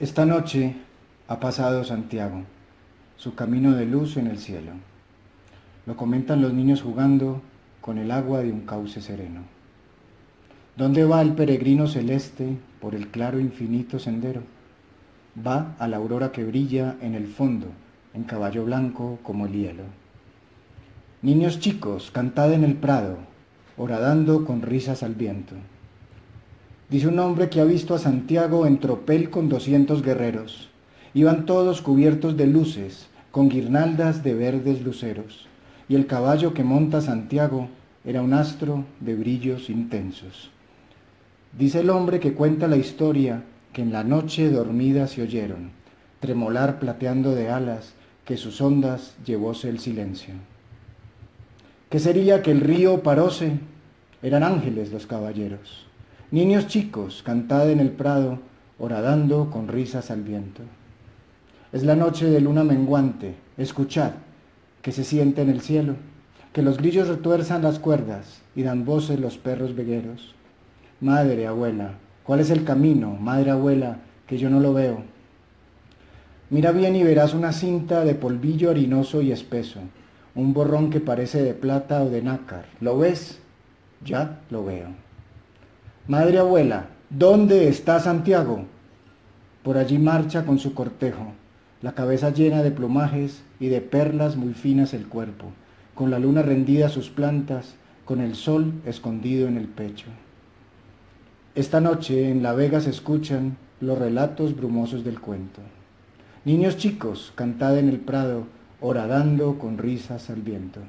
Esta noche ha pasado Santiago, su camino de luz en el cielo. Lo comentan los niños jugando con el agua de un cauce sereno. ¿Dónde va el peregrino celeste por el claro infinito sendero? Va a la aurora que brilla en el fondo, en caballo blanco como el hielo. Niños chicos, cantad en el prado, horadando con risas al viento. Dice un hombre que ha visto a Santiago en tropel con doscientos guerreros. Iban todos cubiertos de luces, con guirnaldas de verdes luceros, y el caballo que monta Santiago era un astro de brillos intensos. Dice el hombre que cuenta la historia que en la noche dormida se oyeron, tremolar plateando de alas, que sus ondas llevóse el silencio. ¿Qué sería que el río paróse? Eran ángeles los caballeros. Niños chicos, cantad en el prado, horadando con risas al viento. Es la noche de luna menguante, escuchad, que se siente en el cielo, que los grillos retuerzan las cuerdas y dan voces los perros vegueros. Madre, abuela, ¿cuál es el camino, madre, abuela, que yo no lo veo? Mira bien y verás una cinta de polvillo harinoso y espeso, un borrón que parece de plata o de nácar. ¿Lo ves? Ya lo veo. Madre abuela, ¿dónde está Santiago? Por allí marcha con su cortejo, la cabeza llena de plumajes y de perlas muy finas el cuerpo, con la luna rendida a sus plantas, con el sol escondido en el pecho. Esta noche en la vega se escuchan los relatos brumosos del cuento. Niños chicos, cantad en el prado, horadando con risas al viento.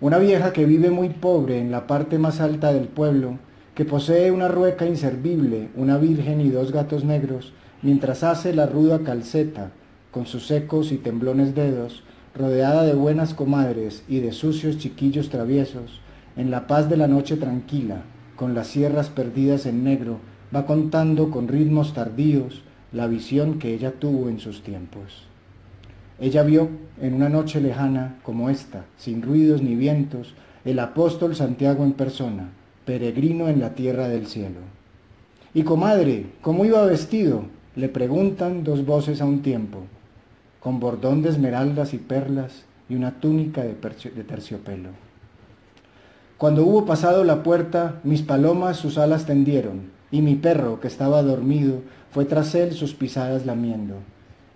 Una vieja que vive muy pobre en la parte más alta del pueblo, que posee una rueca inservible, una virgen y dos gatos negros, mientras hace la ruda calceta, con sus secos y temblones dedos, rodeada de buenas comadres y de sucios chiquillos traviesos, en la paz de la noche tranquila, con las sierras perdidas en negro, va contando con ritmos tardíos la visión que ella tuvo en sus tiempos. Ella vio en una noche lejana como esta, sin ruidos ni vientos, el apóstol Santiago en persona, peregrino en la tierra del cielo. Y comadre, ¿cómo iba vestido? Le preguntan dos voces a un tiempo, con bordón de esmeraldas y perlas y una túnica de, de terciopelo. Cuando hubo pasado la puerta, mis palomas sus alas tendieron, y mi perro, que estaba dormido, fue tras él sus pisadas lamiendo.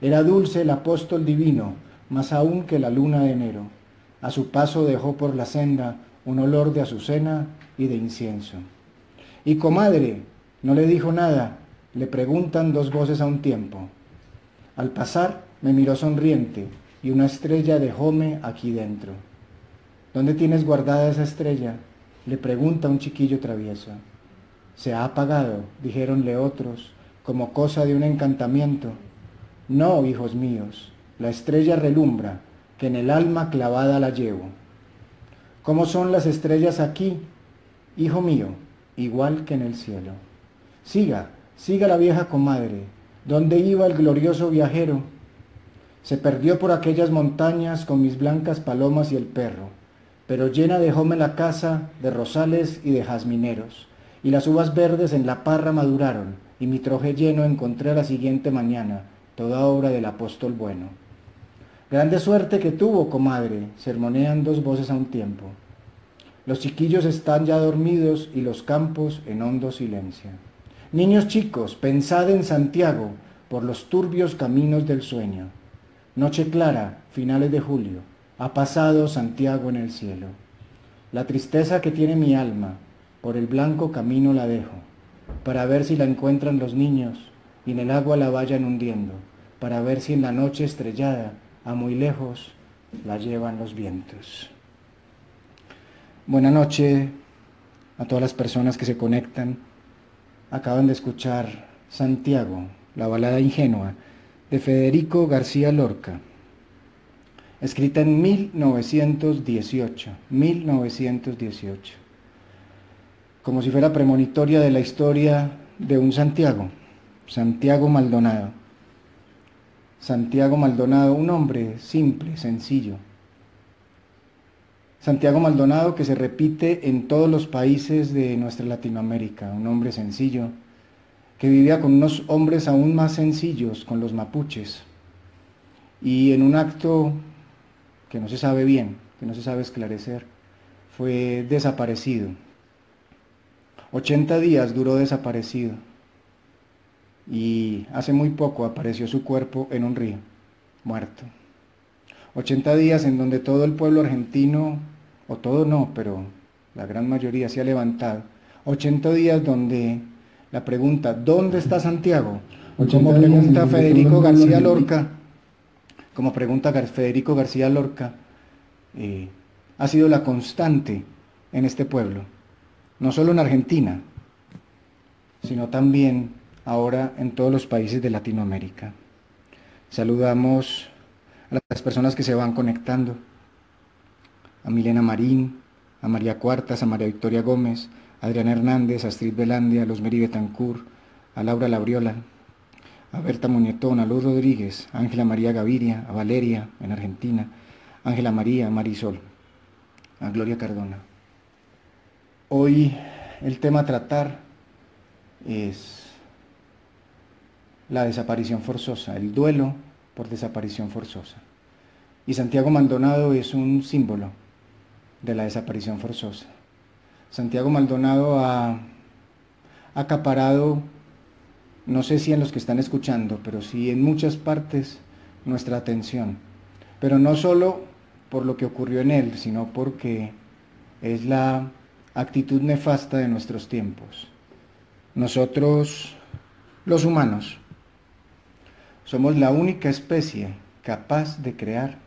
Era dulce el apóstol divino, más aún que la luna de enero. A su paso dejó por la senda un olor de azucena y de incienso. Y comadre, no le dijo nada, le preguntan dos voces a un tiempo. Al pasar me miró sonriente y una estrella dejóme aquí dentro. ¿Dónde tienes guardada esa estrella? Le pregunta un chiquillo travieso. Se ha apagado, dijéronle otros, como cosa de un encantamiento. No, hijos míos, la estrella relumbra, que en el alma clavada la llevo. ¿Cómo son las estrellas aquí? Hijo mío, igual que en el cielo. Siga, siga la vieja comadre. ¿Dónde iba el glorioso viajero? Se perdió por aquellas montañas con mis blancas palomas y el perro, pero llena dejóme la casa de rosales y de jazmineros, y las uvas verdes en la parra maduraron, y mi troje lleno encontré la siguiente mañana, toda obra del apóstol bueno. Grande suerte que tuvo, comadre, sermonean dos voces a un tiempo. Los chiquillos están ya dormidos y los campos en hondo silencio. Niños chicos, pensad en Santiago por los turbios caminos del sueño. Noche clara, finales de julio, ha pasado Santiago en el cielo. La tristeza que tiene mi alma, por el blanco camino la dejo, para ver si la encuentran los niños y en el agua la vayan hundiendo, para ver si en la noche estrellada, a muy lejos, la llevan los vientos. Buenas noches a todas las personas que se conectan. Acaban de escuchar Santiago, la balada ingenua de Federico García Lorca, escrita en 1918, 1918, como si fuera premonitoria de la historia de un Santiago, Santiago Maldonado. Santiago Maldonado, un hombre simple, sencillo, Santiago Maldonado, que se repite en todos los países de nuestra Latinoamérica, un hombre sencillo, que vivía con unos hombres aún más sencillos, con los mapuches, y en un acto que no se sabe bien, que no se sabe esclarecer, fue desaparecido. 80 días duró desaparecido y hace muy poco apareció su cuerpo en un río, muerto. 80 días en donde todo el pueblo argentino, o todo no, pero la gran mayoría se ha levantado. 80 días donde la pregunta, ¿dónde está Santiago? Como pregunta Federico García Lorca, como pregunta Federico García Lorca, eh, ha sido la constante en este pueblo, no solo en Argentina, sino también ahora en todos los países de Latinoamérica. Saludamos a las personas que se van conectando, a Milena Marín, a María Cuartas, a María Victoria Gómez, a Adriana Hernández, a Astrid Belandia, a Losmeri Betancourt, a Laura Labriola, a Berta Muñetón, a Luz Rodríguez, a Ángela María Gaviria, a Valeria en Argentina, Ángela María, Marisol, a Gloria Cardona. Hoy el tema a tratar es la desaparición forzosa, el duelo por desaparición forzosa. Y Santiago Maldonado es un símbolo de la desaparición forzosa. Santiago Maldonado ha acaparado, no sé si en los que están escuchando, pero sí en muchas partes nuestra atención. Pero no solo por lo que ocurrió en él, sino porque es la actitud nefasta de nuestros tiempos. Nosotros, los humanos, somos la única especie capaz de crear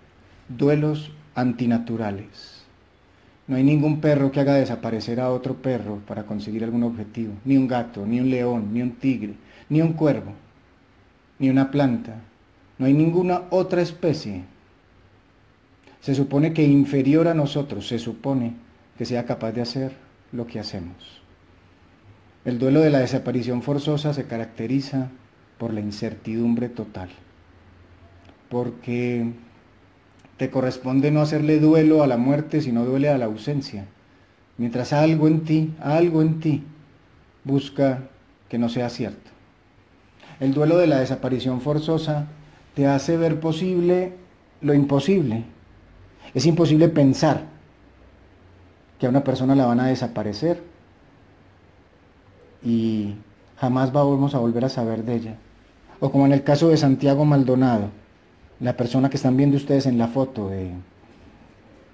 duelos antinaturales. No hay ningún perro que haga desaparecer a otro perro para conseguir algún objetivo, ni un gato, ni un león, ni un tigre, ni un cuervo, ni una planta. No hay ninguna otra especie. Se supone que inferior a nosotros, se supone que sea capaz de hacer lo que hacemos. El duelo de la desaparición forzosa se caracteriza por la incertidumbre total. Porque te corresponde no hacerle duelo a la muerte, sino duele a la ausencia. Mientras algo en ti, algo en ti, busca que no sea cierto. El duelo de la desaparición forzosa te hace ver posible lo imposible. Es imposible pensar que a una persona la van a desaparecer y jamás vamos a volver a saber de ella o como en el caso de Santiago Maldonado, la persona que están viendo ustedes en la foto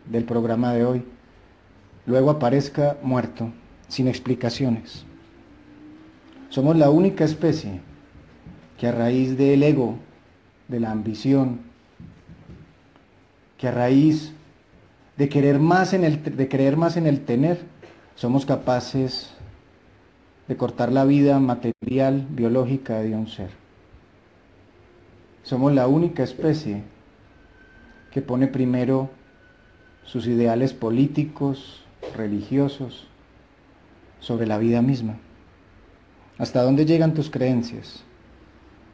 del programa de hoy, luego aparezca muerto, sin explicaciones. Somos la única especie que a raíz del ego, de la ambición, que a raíz de querer más en el, de creer más en el tener, somos capaces de cortar la vida material, biológica de un ser. Somos la única especie que pone primero sus ideales políticos, religiosos, sobre la vida misma. ¿Hasta dónde llegan tus creencias?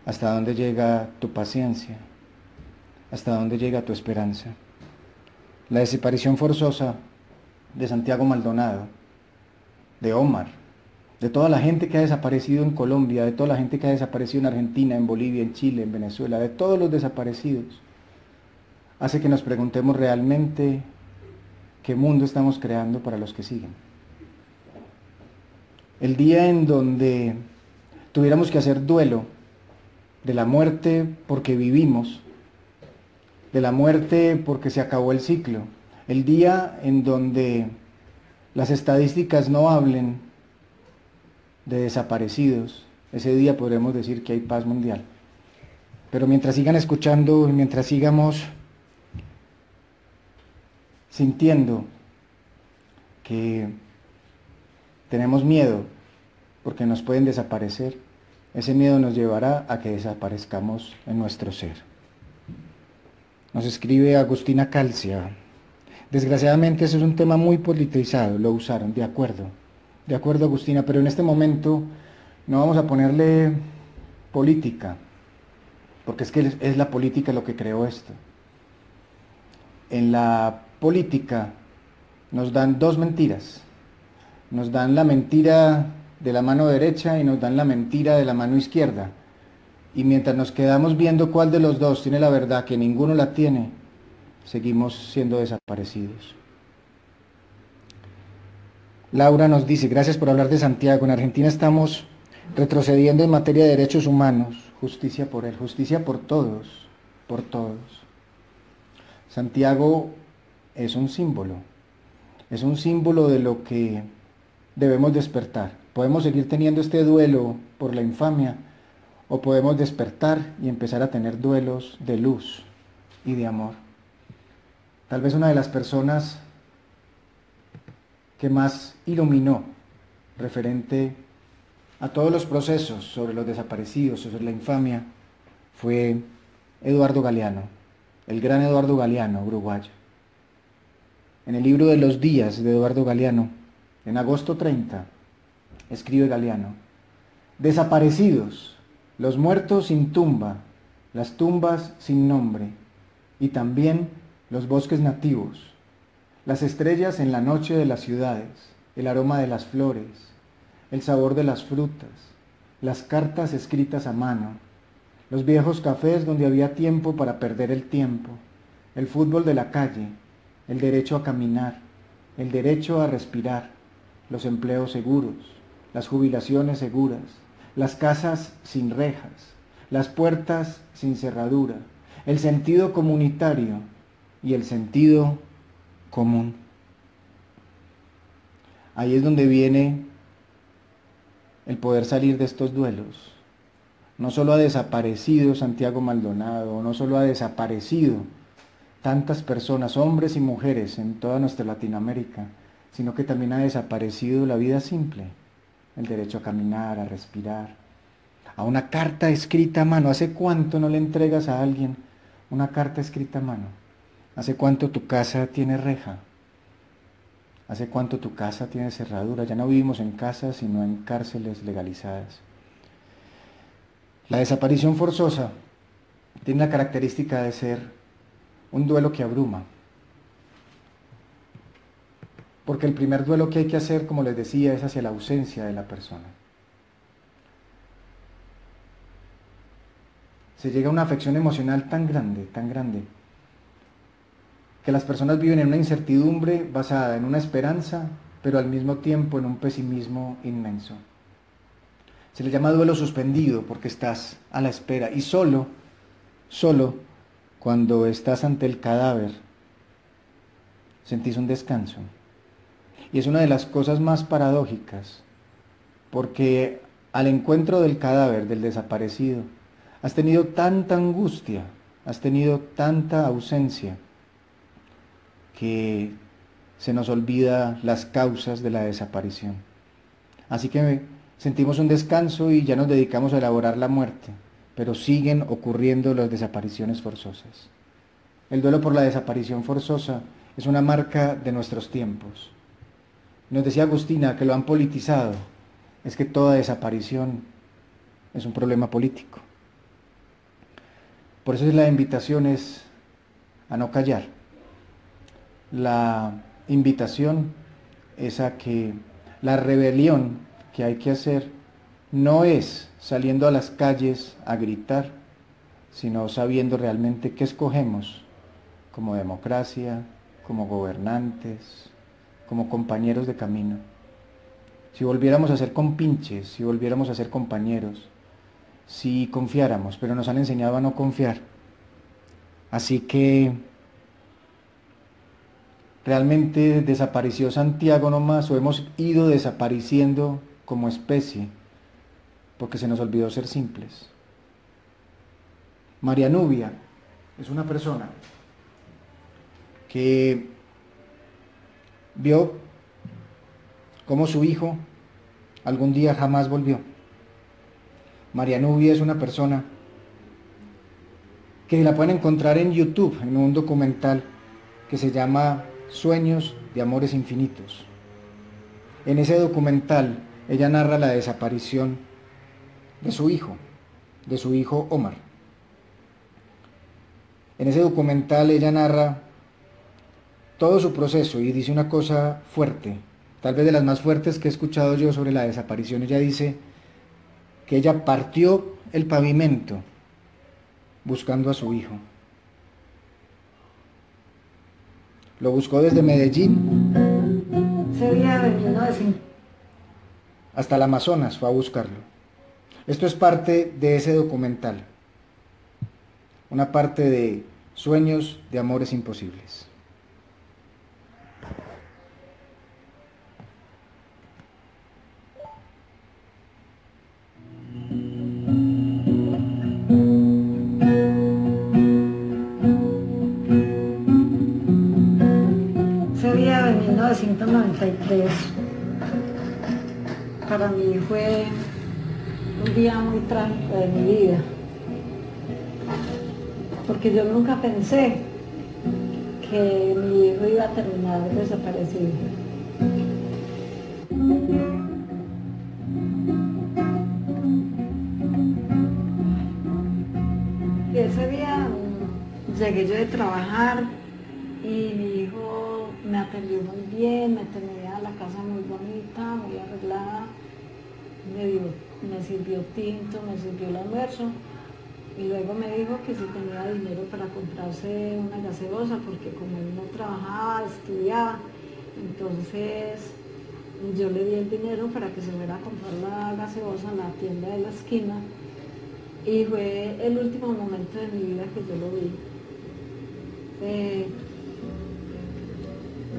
¿Hasta dónde llega tu paciencia? ¿Hasta dónde llega tu esperanza? La desaparición forzosa de Santiago Maldonado, de Omar, de toda la gente que ha desaparecido en Colombia, de toda la gente que ha desaparecido en Argentina, en Bolivia, en Chile, en Venezuela, de todos los desaparecidos, hace que nos preguntemos realmente qué mundo estamos creando para los que siguen. El día en donde tuviéramos que hacer duelo de la muerte porque vivimos, de la muerte porque se acabó el ciclo, el día en donde las estadísticas no hablen de desaparecidos, ese día podremos decir que hay paz mundial. Pero mientras sigan escuchando mientras sigamos sintiendo que tenemos miedo porque nos pueden desaparecer, ese miedo nos llevará a que desaparezcamos en nuestro ser. Nos escribe Agustina Calcia. Desgraciadamente ese es un tema muy politizado, lo usaron, de acuerdo. De acuerdo, Agustina, pero en este momento no vamos a ponerle política, porque es que es la política lo que creó esto. En la política nos dan dos mentiras. Nos dan la mentira de la mano derecha y nos dan la mentira de la mano izquierda. Y mientras nos quedamos viendo cuál de los dos tiene la verdad, que ninguno la tiene, seguimos siendo desaparecidos. Laura nos dice, gracias por hablar de Santiago. En Argentina estamos retrocediendo en materia de derechos humanos, justicia por él, justicia por todos, por todos. Santiago es un símbolo, es un símbolo de lo que debemos despertar. Podemos seguir teniendo este duelo por la infamia o podemos despertar y empezar a tener duelos de luz y de amor. Tal vez una de las personas que más iluminó referente a todos los procesos sobre los desaparecidos, sobre la infamia, fue Eduardo Galeano, el gran Eduardo Galeano, uruguayo. En el libro de los días de Eduardo Galeano, en agosto 30, escribe Galeano, desaparecidos, los muertos sin tumba, las tumbas sin nombre, y también los bosques nativos, las estrellas en la noche de las ciudades, el aroma de las flores, el sabor de las frutas, las cartas escritas a mano, los viejos cafés donde había tiempo para perder el tiempo, el fútbol de la calle, el derecho a caminar, el derecho a respirar, los empleos seguros, las jubilaciones seguras, las casas sin rejas, las puertas sin cerradura, el sentido comunitario y el sentido común. Ahí es donde viene el poder salir de estos duelos. No solo ha desaparecido Santiago Maldonado, no solo ha desaparecido tantas personas, hombres y mujeres en toda nuestra Latinoamérica, sino que también ha desaparecido la vida simple, el derecho a caminar, a respirar, a una carta escrita a mano. ¿Hace cuánto no le entregas a alguien una carta escrita a mano? ¿Hace cuánto tu casa tiene reja? ¿Hace cuánto tu casa tiene cerradura? Ya no vivimos en casas, sino en cárceles legalizadas. La desaparición forzosa tiene la característica de ser un duelo que abruma. Porque el primer duelo que hay que hacer, como les decía, es hacia la ausencia de la persona. Se llega a una afección emocional tan grande, tan grande, que las personas viven en una incertidumbre basada en una esperanza, pero al mismo tiempo en un pesimismo inmenso. Se le llama duelo suspendido porque estás a la espera y solo, solo cuando estás ante el cadáver sentís un descanso. Y es una de las cosas más paradójicas, porque al encuentro del cadáver, del desaparecido, has tenido tanta angustia, has tenido tanta ausencia, que se nos olvida las causas de la desaparición. Así que sentimos un descanso y ya nos dedicamos a elaborar la muerte, pero siguen ocurriendo las desapariciones forzosas. El duelo por la desaparición forzosa es una marca de nuestros tiempos. Nos decía Agustina que lo han politizado, es que toda desaparición es un problema político. Por eso la invitación es a no callar la invitación es a que la rebelión que hay que hacer no es saliendo a las calles a gritar, sino sabiendo realmente qué escogemos como democracia, como gobernantes, como compañeros de camino. Si volviéramos a ser compinches, si volviéramos a ser compañeros, si confiáramos, pero nos han enseñado a no confiar. Así que ¿Realmente desapareció Santiago nomás o hemos ido desapareciendo como especie porque se nos olvidó ser simples? María Nubia es una persona que vio cómo su hijo algún día jamás volvió. María Nubia es una persona que la pueden encontrar en YouTube, en un documental que se llama Sueños de Amores Infinitos. En ese documental ella narra la desaparición de su hijo, de su hijo Omar. En ese documental ella narra todo su proceso y dice una cosa fuerte, tal vez de las más fuertes que he escuchado yo sobre la desaparición. Ella dice que ella partió el pavimento buscando a su hijo. Lo buscó desde Medellín. Hasta el Amazonas fue a buscarlo. Esto es parte de ese documental. Una parte de sueños de amores imposibles. Para mí fue un día muy trágico de mi vida, porque yo nunca pensé que mi hijo iba a terminar desaparecido. Y ese día llegué yo de trabajar y mi hijo me atendió muy bien, me tenía la casa muy bonita, muy arreglada, me, me sirvió tinto, me sirvió el almuerzo y luego me dijo que si tenía dinero para comprarse una gaseosa porque como él no trabajaba, estudiaba, entonces yo le di el dinero para que se fuera a comprar la gaseosa en la tienda de la esquina y fue el último momento de mi vida que yo lo vi. Eh,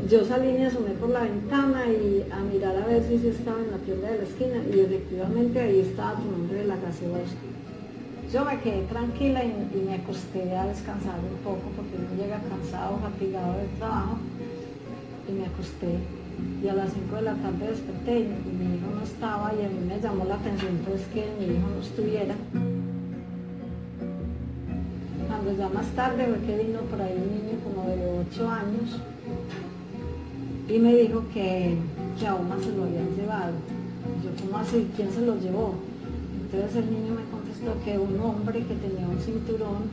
yo salí y me asomé por la ventana y a mirar a ver si se estaba en la tienda de la esquina y efectivamente ahí estaba tu nombre de la gaseosa. Yo me quedé tranquila y, me acosté a descansar un poco porque uno llega cansado, fatigado del trabajo y me acosté. Y a las 5 de la tarde desperté y, mi hijo no estaba y a mí me llamó la atención pues que mi hijo no estuviera. Cuando ya más tarde fue que vino por ahí un niño como de 8 años y me dijo que, que a se lo habían llevado. Yo, ¿cómo así? ¿Quién se lo llevó? Entonces el niño me contestó que un hombre que tenía un cinturón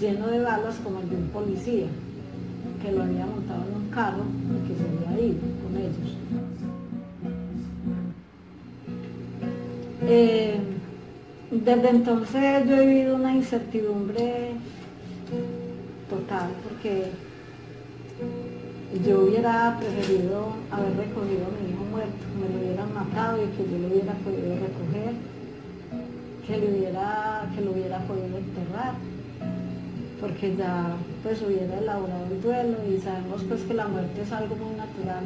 lleno de balas como el de un policía, que lo había montado en un carro y que se había ido con ellos. Eh, desde entonces yo he vivido una incertidumbre total porque yo hubiera preferido haber recogido a mi hijo muerto, me lo hubieran matado y que yo lo hubiera podido recoger, que, le hubiera, que lo hubiera podido enterrar, porque ya pues hubiera elaborado el duelo y sabemos pues que la muerte es algo muy natural,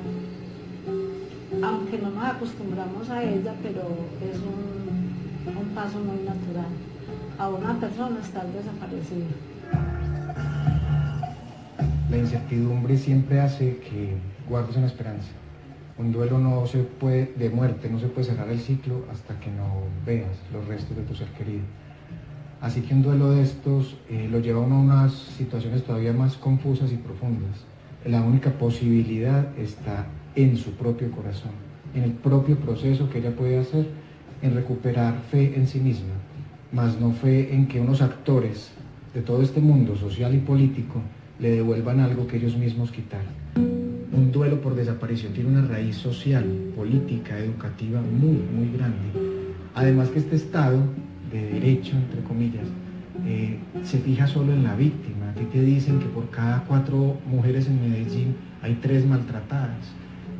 aunque no nos acostumbramos a ella, pero es un, un paso muy natural. A una persona estar desaparecida la incertidumbre siempre hace que guardes una esperanza. Un duelo no se puede, de muerte, no se puede cerrar el ciclo hasta que no veas los restos de tu ser querido. Así que un duelo de estos eh, lo lleva a unas situaciones todavía más confusas y profundas. La única posibilidad está en su propio corazón, en el propio proceso que ella puede hacer en recuperar fe en sí misma, más no fe en que unos actores de todo este mundo social y político le devuelvan algo que ellos mismos quitaron. Un duelo por desaparición tiene una raíz social, política, educativa muy, muy grande. Además que este Estado de derecho, entre comillas, eh, se fija solo en la víctima. A te dicen que por cada cuatro mujeres en Medellín hay tres maltratadas.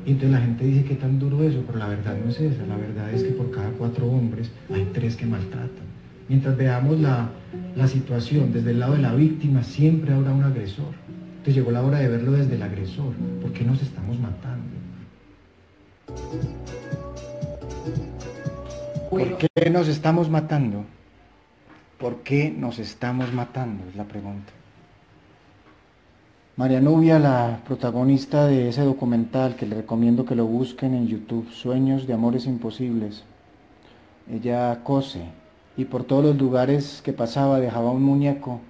Y entonces la gente dice que tan duro eso, pero la verdad no es esa. La verdad es que por cada cuatro hombres hay tres que maltratan. Mientras veamos la, la situación desde el lado de la víctima, siempre habrá un agresor. Entonces llegó la hora de verlo desde el agresor. ¿Por qué nos estamos matando? ¿Por qué nos estamos matando? ¿Por qué nos estamos matando? Es la pregunta. María Nubia, la protagonista de ese documental que le recomiendo que lo busquen en YouTube, Sueños de Amores Imposibles. Ella cose y por todos los lugares que pasaba dejaba un muñeco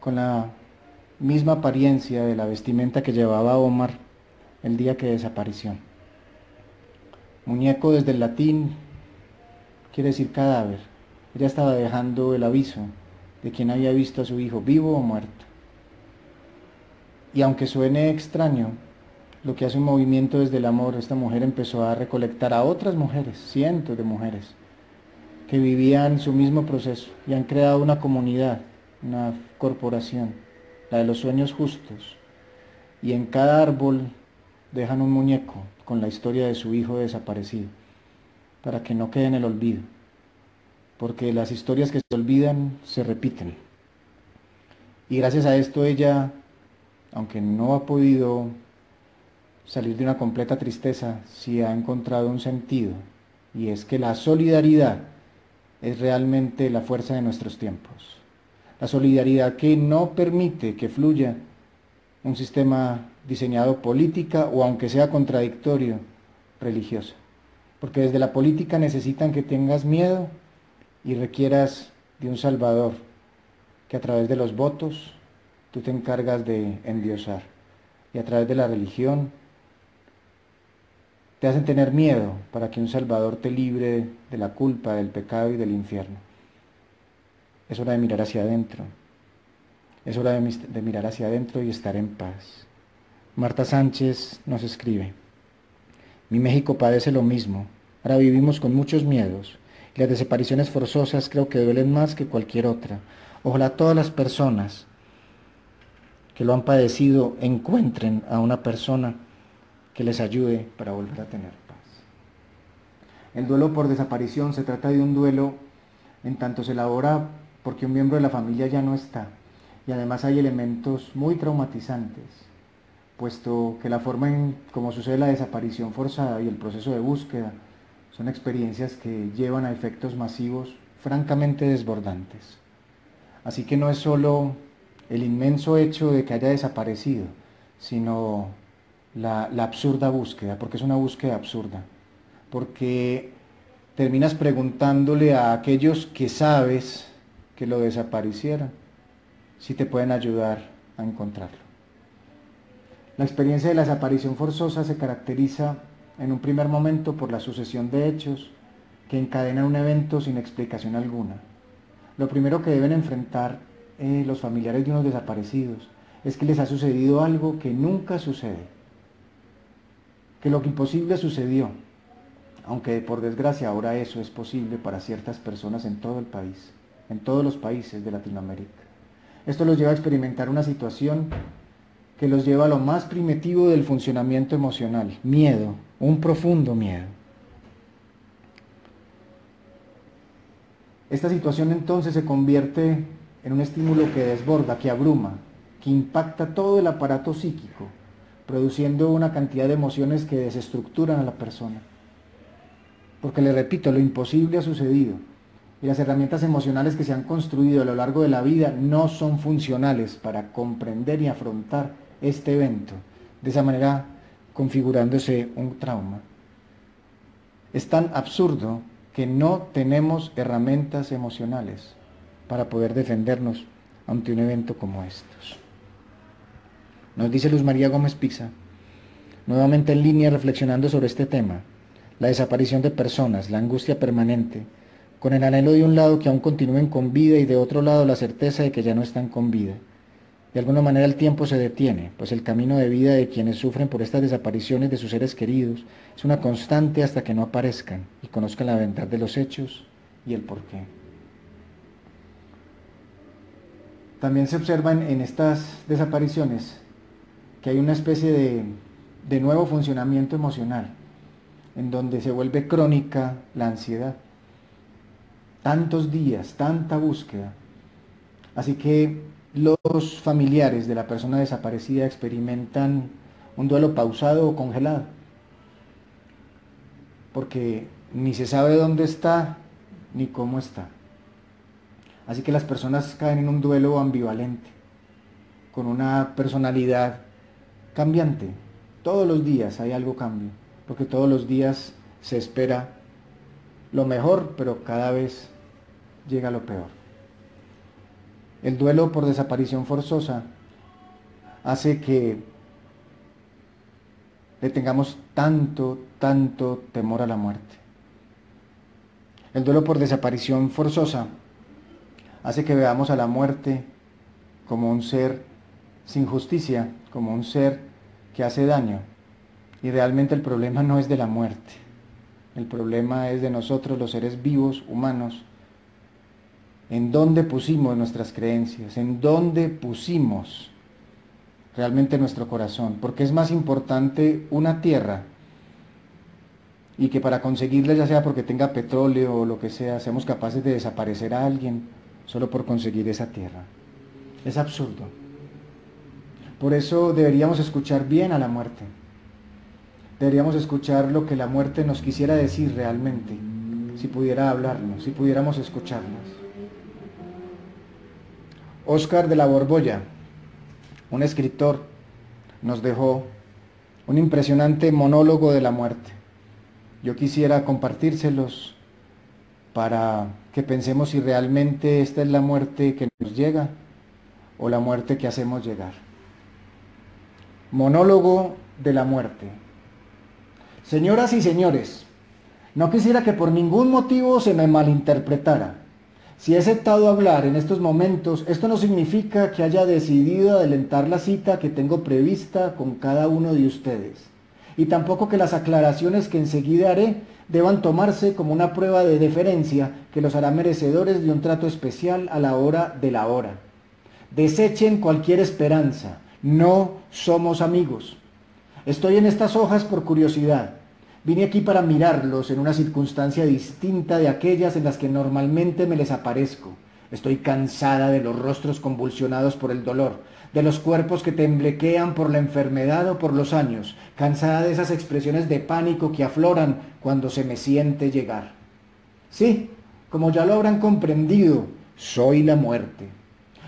con la misma apariencia de la vestimenta que llevaba Omar el día que desapareció. Muñeco desde el latín quiere decir cadáver. Ella estaba dejando el aviso de quien había visto a su hijo vivo o muerto. Y aunque suene extraño, lo que hace un movimiento desde el amor, esta mujer empezó a recolectar a otras mujeres, cientos de mujeres, que vivían su mismo proceso y han creado una comunidad, una corporación, la de los sueños justos. Y en cada árbol dejan un muñeco con la historia de su hijo desaparecido, para que no quede en el olvido, porque las historias que se olvidan se repiten. Y gracias a esto ella, aunque no ha podido salir de una completa tristeza si ha encontrado un sentido, y es que la solidaridad es realmente la fuerza de nuestros tiempos. La solidaridad que no permite que fluya un sistema diseñado política o aunque sea contradictorio, religioso. Porque desde la política necesitan que tengas miedo y requieras de un salvador, que a través de los votos tú te encargas de endiosar. Y a través de la religión te hacen tener miedo para que un Salvador te libre de la culpa, del pecado y del infierno. Es hora de mirar hacia adentro. Es hora de, mirar hacia adentro y estar en paz. Marta Sánchez nos escribe, mi México padece lo mismo. Ahora vivimos con muchos miedos. Y las desapariciones forzosas creo que duelen más que cualquier otra. Ojalá todas las personas que lo han padecido encuentren a una persona que les ayude para volver a tener paz. El duelo por desaparición se trata de un duelo en tanto se elabora porque un miembro de la familia ya no está y además hay elementos muy traumatizantes, puesto que la forma en cómo sucede la desaparición forzada y el proceso de búsqueda son experiencias que llevan a efectos masivos francamente desbordantes. Así que no es solo el inmenso hecho de que haya desaparecido, sino la, absurda búsqueda, porque es una búsqueda absurda, porque terminas preguntándole a aquellos que sabes que lo desaparecieron, si te pueden ayudar a encontrarlo. La experiencia de la desaparición forzosa se caracteriza en un primer momento por la sucesión de hechos que encadenan un evento sin explicación alguna. Lo primero que deben enfrentar eh, los familiares de unos desaparecidos es que les ha sucedido algo que nunca sucede que lo que imposible sucedió, aunque por desgracia ahora eso es posible para ciertas personas en todo el país, en todos los países de Latinoamérica. Esto los lleva a experimentar una situación que los lleva a lo más primitivo del funcionamiento emocional, miedo, un profundo miedo. Esta situación entonces se convierte en un estímulo que desborda, que abruma, que impacta todo el aparato psíquico, produciendo una cantidad de emociones que desestructuran a la persona. Porque le repito, lo imposible ha sucedido y las herramientas emocionales que se han construido a lo largo de la vida no son funcionales para comprender y afrontar este evento, de esa manera configurándose un trauma. Es tan absurdo que no tenemos herramientas emocionales para poder defendernos ante un evento como estos. Nos dice Luz María Gómez Pizza, nuevamente en línea reflexionando sobre este tema, la desaparición de personas, la angustia permanente, con el anhelo de un lado que aún continúen con vida y de otro lado la certeza de que ya no están con vida. De alguna manera el tiempo se detiene, pues el camino de vida de quienes sufren por estas desapariciones de sus seres queridos es una constante hasta que no aparezcan y conozcan la verdad de los hechos y el porqué. También se observan en estas desapariciones que hay una especie de, nuevo funcionamiento emocional, en donde se vuelve crónica la ansiedad. Tantos días, tanta búsqueda. Así que los familiares de la persona desaparecida experimentan un duelo pausado o congelado, porque ni se sabe dónde está ni cómo está. Así que las personas caen en un duelo ambivalente, con una personalidad cambiante. Todos los días hay algo cambio, porque todos los días se espera lo mejor, pero cada vez llega lo peor. El duelo por desaparición forzosa hace que le tengamos tanto, tanto temor a la muerte. El duelo por desaparición forzosa hace que veamos a la muerte como un ser sin justicia, como un ser que hace daño. Y realmente el problema no es de la muerte, el problema es de nosotros los seres vivos, humanos, en dónde pusimos nuestras creencias, en dónde pusimos realmente nuestro corazón, porque es más importante una tierra y que para conseguirla, ya sea porque tenga petróleo o lo que sea, seamos capaces de desaparecer a alguien solo por conseguir esa tierra. Es absurdo. Por eso deberíamos escuchar bien a la muerte. Deberíamos escuchar lo que la muerte nos quisiera decir realmente, si pudiera hablarnos, si pudiéramos escucharnos. Oscar de la Borbolla, un escritor, nos dejó un impresionante monólogo de la muerte. Yo quisiera compartírselos para que pensemos si realmente esta es la muerte que nos llega o la muerte que hacemos llegar. Monólogo de la muerte. Señoras y señores, no quisiera que por ningún motivo se me malinterpretara. Si he aceptado hablar en estos momentos, esto no significa que haya decidido adelantar la cita que tengo prevista con cada uno de ustedes. Y tampoco que las aclaraciones que enseguida haré deban tomarse como una prueba de deferencia que los hará merecedores de un trato especial a la hora de la hora. Desechen cualquier esperanza. No somos amigos. Estoy en estas hojas por curiosidad. Vine aquí para mirarlos en una circunstancia distinta de aquellas en las que normalmente me les aparezco. Estoy cansada de los rostros convulsionados por el dolor, de los cuerpos que temblequean por la enfermedad o por los años, cansada de esas expresiones de pánico que afloran cuando se me siente llegar. Sí, como ya lo habrán comprendido, soy la muerte.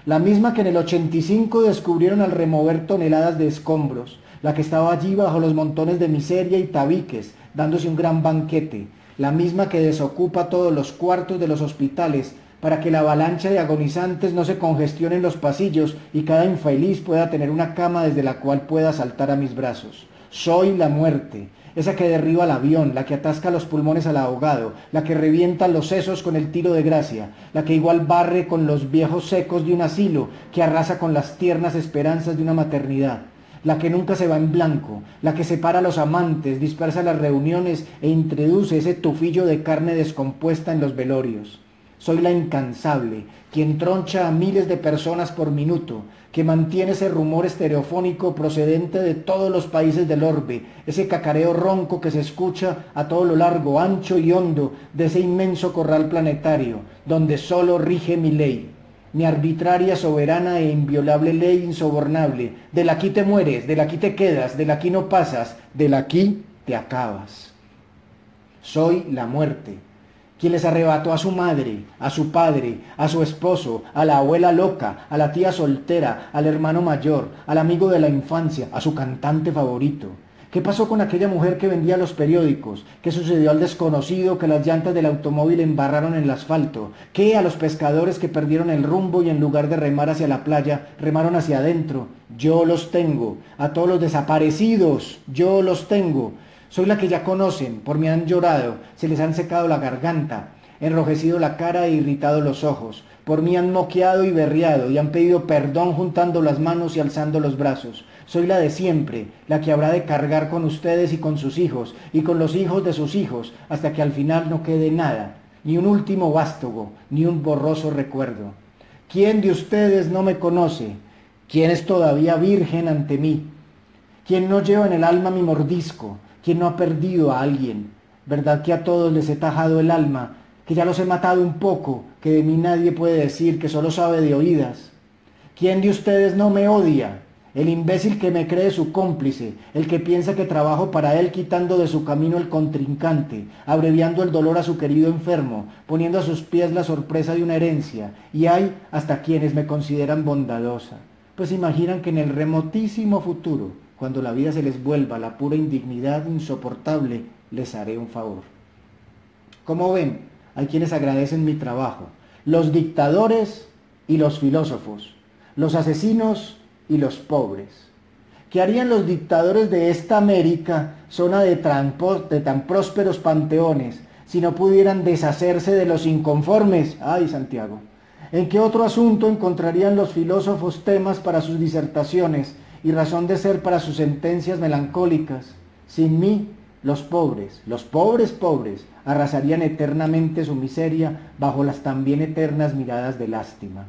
La misma que en el 85 descubrieron al remover toneladas de escombros, la que estaba allí bajo los montones de miseria y tabiques, dándose un gran banquete, la misma que desocupa todos los cuartos de los hospitales para que la avalancha de agonizantes no se congestione en los pasillos y cada infeliz pueda tener una cama desde la cual pueda saltar a mis brazos. Soy la muerte, esa que derriba el avión, la que atasca los pulmones al ahogado, la que revienta los sesos con el tiro de gracia, la que igual barre con los viejos secos de un asilo, que arrasa con las tiernas esperanzas de una maternidad la que nunca se va en blanco, la que separa a los amantes, dispersa las reuniones e introduce ese tufillo de carne descompuesta en los velorios. Soy la incansable, quien troncha a miles de personas por minuto, que mantiene ese rumor estereofónico procedente de todos los países del orbe, ese cacareo ronco que se escucha a todo lo largo, ancho y hondo de ese inmenso corral planetario, donde solo rige mi ley mi arbitraria, soberana e inviolable ley insobornable. Del aquí te mueres, del aquí te quedas, del aquí no pasas, del aquí te acabas. Soy la muerte, quien les arrebató a su madre, a su padre, a su esposo, a la abuela loca, a la tía soltera, al hermano mayor, al amigo de la infancia, a su cantante favorito ¿Qué pasó con aquella mujer que vendía los periódicos? ¿Qué sucedió al desconocido que las llantas del automóvil embarraron en el asfalto? ¿Qué a los pescadores que perdieron el rumbo y en lugar de remar hacia la playa, remaron hacia adentro? Yo los tengo. A todos los desaparecidos, yo los tengo. Soy la que ya conocen, por mí han llorado, se les han secado la garganta, enrojecido la cara e irritado los ojos. Por mí han moqueado y berreado y han pedido perdón juntando las manos y alzando los brazos. Soy la de siempre, la que habrá de cargar con ustedes y con sus hijos y con los hijos de sus hijos hasta que al final no quede nada, ni un último vástago, ni un borroso recuerdo. ¿Quién de ustedes no me conoce? ¿Quién es todavía virgen ante mí? ¿Quién no lleva en el alma mi mordisco? ¿Quién no ha perdido a alguien? ¿Verdad que a todos les he tajado el alma que ya los he matado un poco, que de mí nadie puede decir, que solo sabe de oídas. ¿Quién de ustedes no me odia? El imbécil que me cree su cómplice, el que piensa que trabajo para él quitando de su camino el contrincante, abreviando el dolor a su querido enfermo, poniendo a sus pies la sorpresa de una herencia, y hay hasta quienes me consideran bondadosa, pues imaginan que en el remotísimo futuro, cuando la vida se les vuelva la pura indignidad insoportable, les haré un favor. Como ven, hay quienes agradecen mi trabajo, los dictadores y los filósofos, los asesinos y los pobres. ¿Qué harían los dictadores de esta América, zona de, de tan prósperos panteones, si no pudieran deshacerse de los inconformes? Ay, Santiago. ¿En qué otro asunto encontrarían los filósofos temas para sus disertaciones y razón de ser para sus sentencias melancólicas? Sin mí, los pobres, los pobres pobres, arrasarían eternamente su miseria bajo las también eternas miradas de lástima.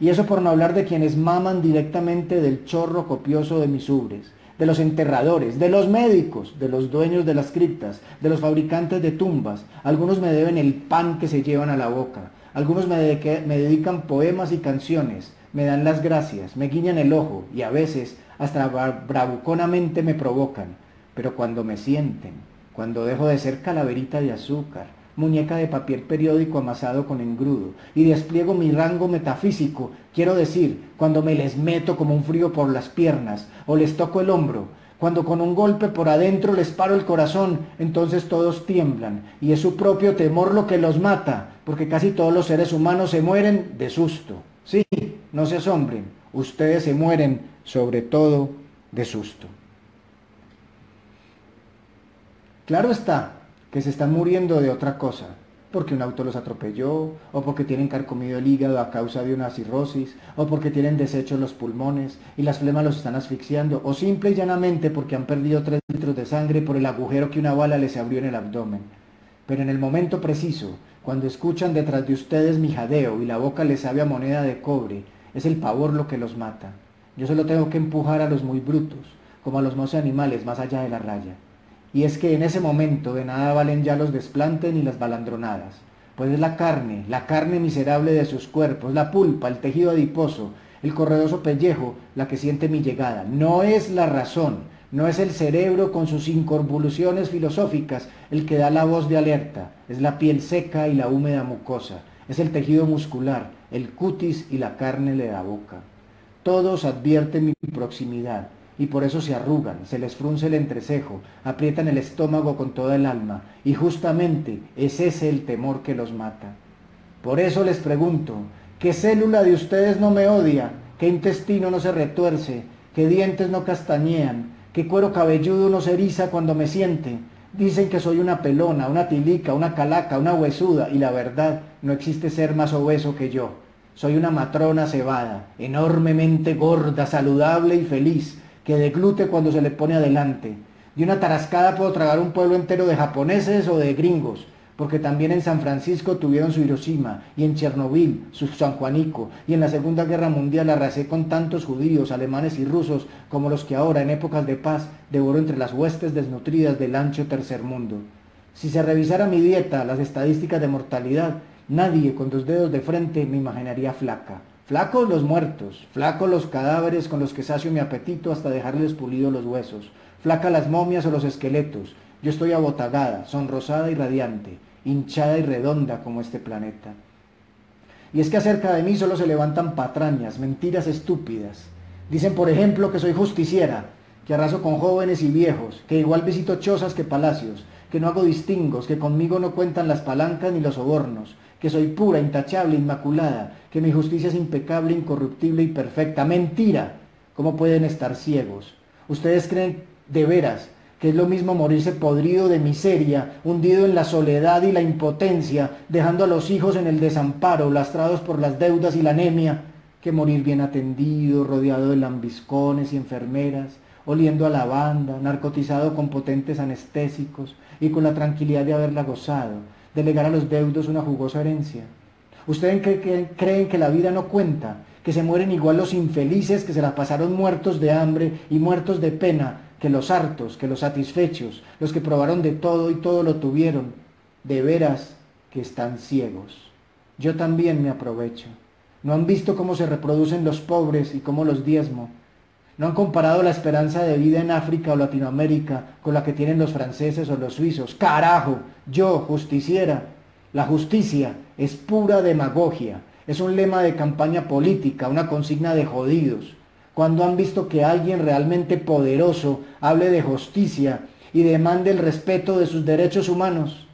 Y eso por no hablar de quienes maman directamente del chorro copioso de mis ubres, de los enterradores, de los médicos, de los dueños de las criptas, de los fabricantes de tumbas. Algunos me deben el pan que se llevan a la boca, algunos me, dedican poemas y canciones, me dan las gracias, me guiñan el ojo y a veces hasta bravuconamente me provocan. Pero cuando me sienten, cuando dejo de ser calaverita de azúcar, muñeca de papel periódico amasado con engrudo, y despliego mi rango metafísico, quiero decir, cuando me les meto como un frío por las piernas, o les toco el hombro, cuando con un golpe por adentro les paro el corazón, entonces todos tiemblan, y es su propio temor lo que los mata, porque casi todos los seres humanos se mueren de susto. Sí, no se asombren, ustedes se mueren sobre todo de susto. Claro está que se están muriendo de otra cosa, porque un auto los atropelló, o porque tienen carcomido el hígado a causa de una cirrosis, o porque tienen deshechos los pulmones y las flemas los están asfixiando, o simple y llanamente porque han perdido tres litros de sangre por el agujero que una bala les abrió en el abdomen. Pero en el momento preciso, cuando escuchan detrás de ustedes mi jadeo y la boca les sabe a moneda de cobre, es el pavor lo que los mata. Yo solo tengo que empujar a los muy brutos, como a los más animales más allá de la raya. Y es que en ese momento de nada valen ya los desplantes ni las balandronadas, pues es la carne, la carne miserable de sus cuerpos, la pulpa, el tejido adiposo, el corredoso pellejo, la que siente mi llegada. No es la razón, no es el cerebro con sus incorvoluciones filosóficas el que da la voz de alerta, es la piel seca y la húmeda mucosa, es el tejido muscular, el cutis y la carne de la boca. Todos advierten mi proximidad, y por eso se arrugan, se les frunce el entrecejo, aprietan el estómago con toda el alma, y justamente es ese el temor que los mata. Por eso les pregunto, ¿qué célula de ustedes no me odia? ¿Qué intestino no se retuerce? ¿Qué dientes no castañean? ¿Qué cuero cabelludo no se eriza cuando me siente? Dicen que soy una pelona, una tilica, una calaca, una huesuda, y la verdad, no existe ser más obeso que yo. Soy una matrona cebada, enormemente gorda, saludable y feliz, que deglute cuando se le pone adelante. De una tarascada puedo tragar un pueblo entero de japoneses o de gringos, porque también en San Francisco tuvieron su Hiroshima, y en Chernobyl su San Juanico, y en la Segunda Guerra Mundial arrasé con tantos judíos, alemanes y rusos como los que ahora, en épocas de paz, devoro entre las huestes desnutridas del ancho tercer mundo. Si se revisara mi dieta, las estadísticas de mortalidad, nadie con dos dedos de frente me imaginaría flaca. Flacos los muertos, flacos los cadáveres con los que sacio mi apetito hasta dejarles pulidos los huesos, flaca las momias o los esqueletos. Yo estoy abotagada, sonrosada y radiante, hinchada y redonda como este planeta. Y es que acerca de mí solo se levantan patrañas, mentiras estúpidas. Dicen, por ejemplo, que soy justiciera, que arraso con jóvenes y viejos, que igual visito chozas que palacios, que no hago distingos, que conmigo no cuentan las palancas ni los sobornos, que soy pura, intachable, inmaculada, que mi justicia es impecable, incorruptible y perfecta. Mentira. ¿Cómo pueden estar ciegos? ¿Ustedes creen de veras que es lo mismo morirse podrido de miseria, hundido en la soledad y la impotencia, dejando a los hijos en el desamparo, lastrados por las deudas y la anemia, que morir bien atendido, rodeado de lambiscones y enfermeras, oliendo a lavanda, narcotizado con potentes anestésicos y con la tranquilidad de haberla gozado, delegar a los deudos una jugosa herencia. ¿Ustedes creen que la vida no cuenta? Que se mueren igual los infelices que se la pasaron muertos de hambre y muertos de pena que los hartos, que los satisfechos, los que probaron de todo y todo lo tuvieron, de veras que están ciegos. Yo también me aprovecho. ¿No han visto cómo se reproducen los pobres y cómo los diezmo? ¿No han comparado la esperanza de vida en África o Latinoamérica con la que tienen los franceses o los suizos? Carajo, yo, justiciera. La justicia es pura demagogia, es un lema de campaña política, una consigna de jodidos. Cuando han visto que alguien realmente poderoso hable de justicia y demande el respeto de sus derechos humanos?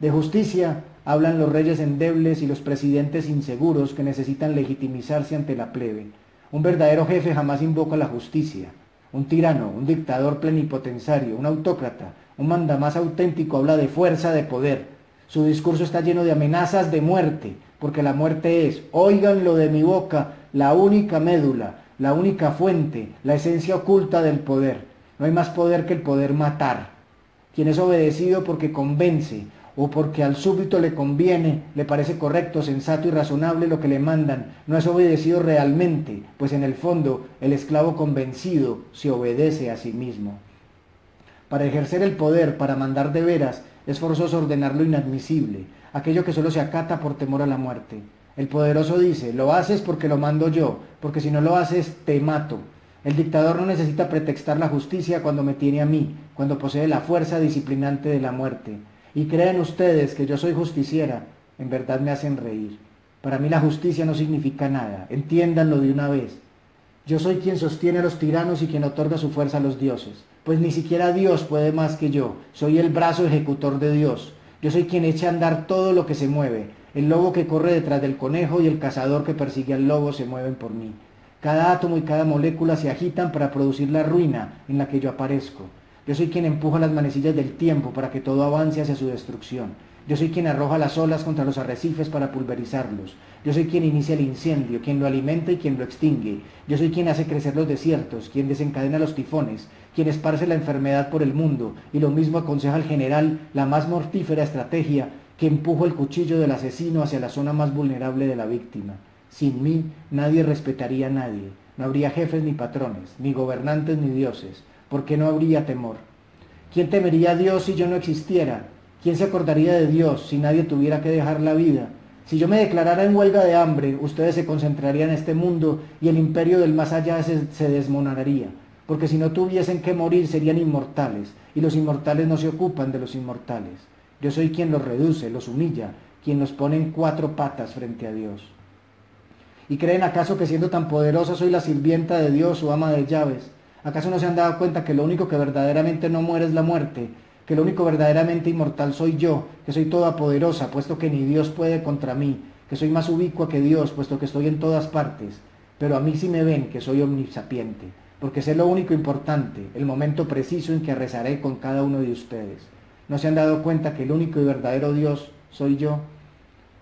De justicia hablan los reyes endebles y los presidentes inseguros que necesitan legitimizarse ante la plebe. Un verdadero jefe jamás invoca la justicia. Un tirano, un dictador plenipotenciario, un autócrata, un mandamás auténtico habla de fuerza de poder. Su discurso está lleno de amenazas de muerte, porque la muerte es, oiganlo de mi boca, la única médula, la única fuente, la esencia oculta del poder. No hay más poder que el poder matar. Quien es obedecido porque convence o porque al súbdito le conviene, le parece correcto, sensato y razonable lo que le mandan, no es obedecido realmente, pues en el fondo el esclavo convencido se obedece a sí mismo. Para ejercer el poder, para mandar de veras, es forzoso ordenar lo inadmisible, aquello que solo se acata por temor a la muerte. El poderoso dice, lo haces porque lo mando yo, porque si no lo haces, te mato. El dictador no necesita pretextar la justicia cuando me tiene a mí, cuando posee la fuerza disciplinante de la muerte y creen ustedes que yo soy justiciera, en verdad me hacen reír. Para mí la justicia no significa nada, entiéndanlo de una vez. Yo soy quien sostiene a los tiranos y quien otorga su fuerza a los dioses, pues ni siquiera Dios puede más que yo, soy el brazo ejecutor de Dios. Yo soy quien echa a andar todo lo que se mueve, el lobo que corre detrás del conejo y el cazador que persigue al lobo se mueven por mí. Cada átomo y cada molécula se agitan para producir la ruina en la que yo aparezco. Yo soy quien empuja las manecillas del tiempo para que todo avance hacia su destrucción. Yo soy quien arroja las olas contra los arrecifes para pulverizarlos. Yo soy quien inicia el incendio, quien lo alimenta y quien lo extingue. Yo soy quien hace crecer los desiertos, quien desencadena los tifones, quien esparce la enfermedad por el mundo. Y lo mismo aconseja al general la más mortífera estrategia que empuja el cuchillo del asesino hacia la zona más vulnerable de la víctima. Sin mí nadie respetaría a nadie. No habría jefes ni patrones, ni gobernantes ni dioses porque no habría temor. ¿Quién temería a Dios si yo no existiera? ¿Quién se acordaría de Dios si nadie tuviera que dejar la vida? Si yo me declarara en huelga de hambre, ustedes se concentrarían en este mundo y el imperio del más allá se, se desmonaría, porque si no tuviesen que morir serían inmortales, y los inmortales no se ocupan de los inmortales. Yo soy quien los reduce, los humilla, quien los pone en cuatro patas frente a Dios. ¿Y creen acaso que siendo tan poderosa soy la sirvienta de Dios o ama de llaves? ¿Acaso no se han dado cuenta que lo único que verdaderamente no muere es la muerte? Que lo único verdaderamente inmortal soy yo, que soy toda poderosa, puesto que ni Dios puede contra mí, que soy más ubicua que Dios, puesto que estoy en todas partes. Pero a mí sí me ven que soy omnisapiente, porque sé lo único importante, el momento preciso en que rezaré con cada uno de ustedes. ¿No se han dado cuenta que el único y verdadero Dios soy yo?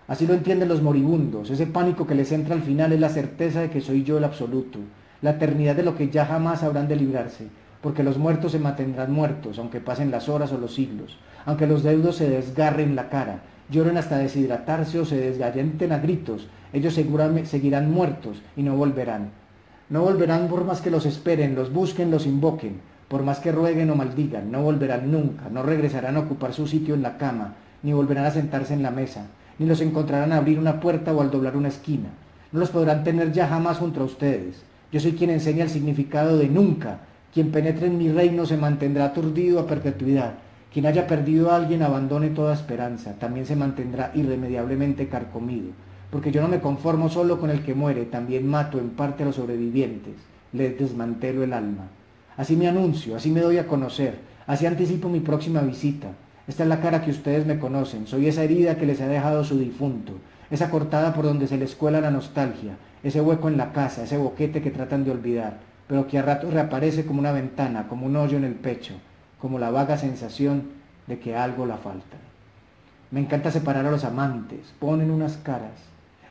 Así lo entienden los moribundos. Ese pánico que les entra al final es la certeza de que soy yo el absoluto la eternidad de lo que ya jamás habrán de librarse, porque los muertos se mantendrán muertos, aunque pasen las horas o los siglos, aunque los deudos se desgarren la cara, lloren hasta deshidratarse o se desgallenten a gritos, ellos seguirán muertos y no volverán. No volverán por más que los esperen, los busquen, los invoquen, por más que rueguen o maldigan, no volverán nunca, no regresarán a ocupar su sitio en la cama, ni volverán a sentarse en la mesa, ni los encontrarán a abrir una puerta o al doblar una esquina. No los podrán tener ya jamás junto a ustedes. Yo soy quien enseña el significado de nunca. Quien penetre en mi reino se mantendrá aturdido a perpetuidad. Quien haya perdido a alguien abandone toda esperanza. También se mantendrá irremediablemente carcomido. Porque yo no me conformo solo con el que muere, también mato en parte a los sobrevivientes. Les desmantelo el alma. Así me anuncio, así me doy a conocer, así anticipo mi próxima visita. Esta es la cara que ustedes me conocen, soy esa herida que les ha dejado su difunto, esa cortada por donde se les cuela la nostalgia, ese hueco en la casa, ese boquete que tratan de olvidar, pero que a rato reaparece como una ventana, como un hoyo en el pecho, como la vaga sensación de que algo la falta. Me encanta separar a los amantes, ponen unas caras,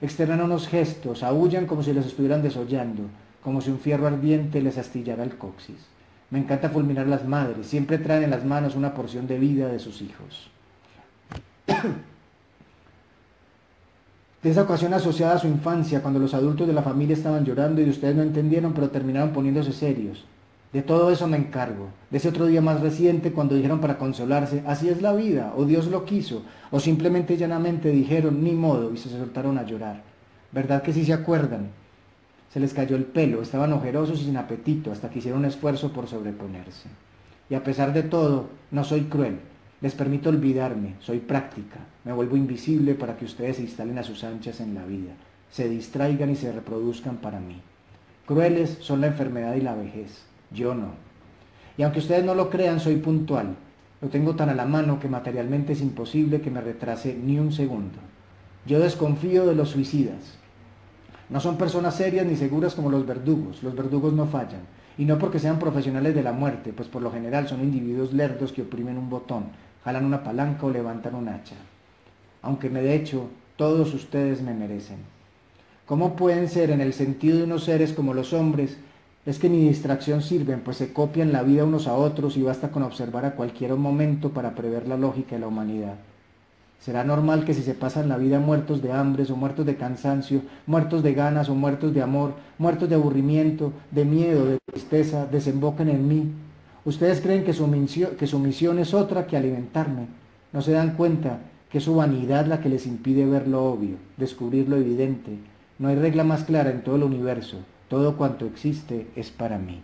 externan unos gestos, aullan como si los estuvieran desollando, como si un fierro ardiente les astillara el coxis. Me encanta fulminar las madres, siempre traen en las manos una porción de vida de sus hijos. de esa ocasión asociada a su infancia, cuando los adultos de la familia estaban llorando y ustedes no entendieron, pero terminaron poniéndose serios. De todo eso me encargo. De ese otro día más reciente, cuando dijeron para consolarse, así es la vida, o Dios lo quiso, o simplemente llanamente dijeron, ni modo, y se soltaron a llorar. ¿Verdad que sí se acuerdan? Se les cayó el pelo, estaban ojerosos y sin apetito, hasta que hicieron un esfuerzo por sobreponerse. Y a pesar de todo, no soy cruel. Les permito olvidarme, soy práctica, me vuelvo invisible para que ustedes se instalen a sus anchas en la vida, se distraigan y se reproduzcan para mí. Crueles son la enfermedad y la vejez, yo no. Y aunque ustedes no lo crean, soy puntual. Lo tengo tan a la mano que materialmente es imposible que me retrase ni un segundo. Yo desconfío de los suicidas. No son personas serias ni seguras como los verdugos. Los verdugos no fallan. Y no porque sean profesionales de la muerte, pues por lo general son individuos lerdos que oprimen un botón, jalan una palanca o levantan un hacha. Aunque me de hecho todos ustedes me merecen. ¿Cómo pueden ser en el sentido de unos seres como los hombres Es que ni distracción sirven, pues se copian la vida unos a otros y basta con observar a cualquier momento para prever la lógica de la humanidad. Será normal que si se pasan la vida muertos de hambre o muertos de cansancio, muertos de ganas o muertos de amor, muertos de aburrimiento, de miedo, de tristeza, desemboquen en mí. Ustedes creen que su, misión, que su misión es otra que alimentarme. No se dan cuenta que es su vanidad la que les impide ver lo obvio, descubrir lo evidente. No hay regla más clara en todo el universo. Todo cuanto existe es para mí.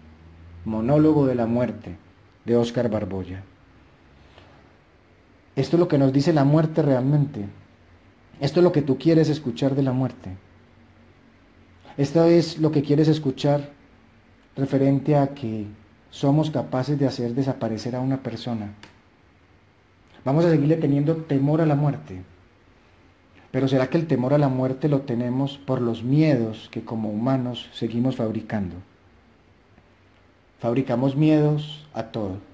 Monólogo de la muerte de Óscar Barboya. Esto es lo que nos dice la muerte realmente. Esto es lo que tú quieres escuchar de la muerte. Esto es lo que quieres escuchar referente a que somos capaces de hacer desaparecer a una persona. Vamos a seguirle teniendo temor a la muerte. Pero ¿será que el temor a la muerte lo tenemos por los miedos que como humanos seguimos fabricando? Fabricamos miedos a todo.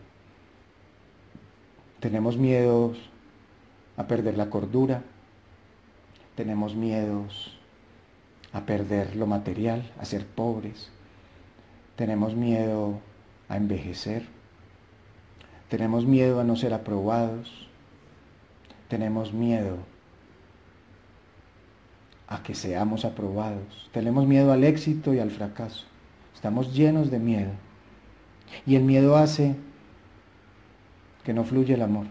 Tenemos miedos a perder la cordura, tenemos miedos a perder lo material, a ser pobres, tenemos miedo a envejecer, tenemos miedo a no ser aprobados, tenemos miedo a que seamos aprobados, tenemos miedo al éxito y al fracaso, estamos llenos de miedo. Y el miedo hace que no fluye el amor.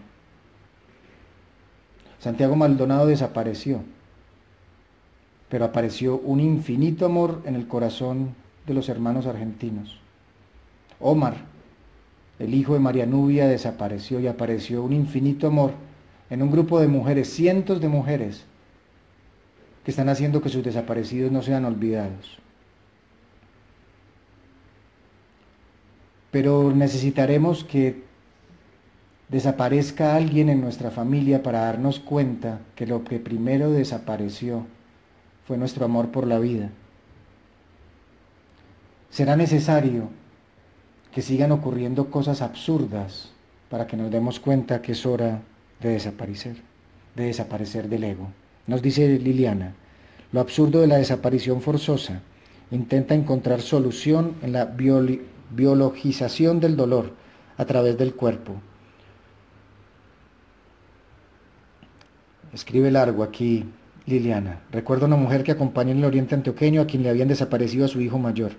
Santiago Maldonado desapareció, pero apareció un infinito amor en el corazón de los hermanos argentinos. Omar, el hijo de María Nubia, desapareció y apareció un infinito amor en un grupo de mujeres, cientos de mujeres, que están haciendo que sus desaparecidos no sean olvidados. Pero necesitaremos que desaparezca alguien en nuestra familia para darnos cuenta que lo que primero desapareció fue nuestro amor por la vida. Será necesario que sigan ocurriendo cosas absurdas para que nos demos cuenta que es hora de desaparecer, de desaparecer del ego. Nos dice Liliana, lo absurdo de la desaparición forzosa intenta encontrar solución en la biologización del dolor a través del cuerpo, Escribe largo aquí Liliana. Recuerdo a una mujer que acompañó en el oriente antioqueño a quien le habían desaparecido a su hijo mayor,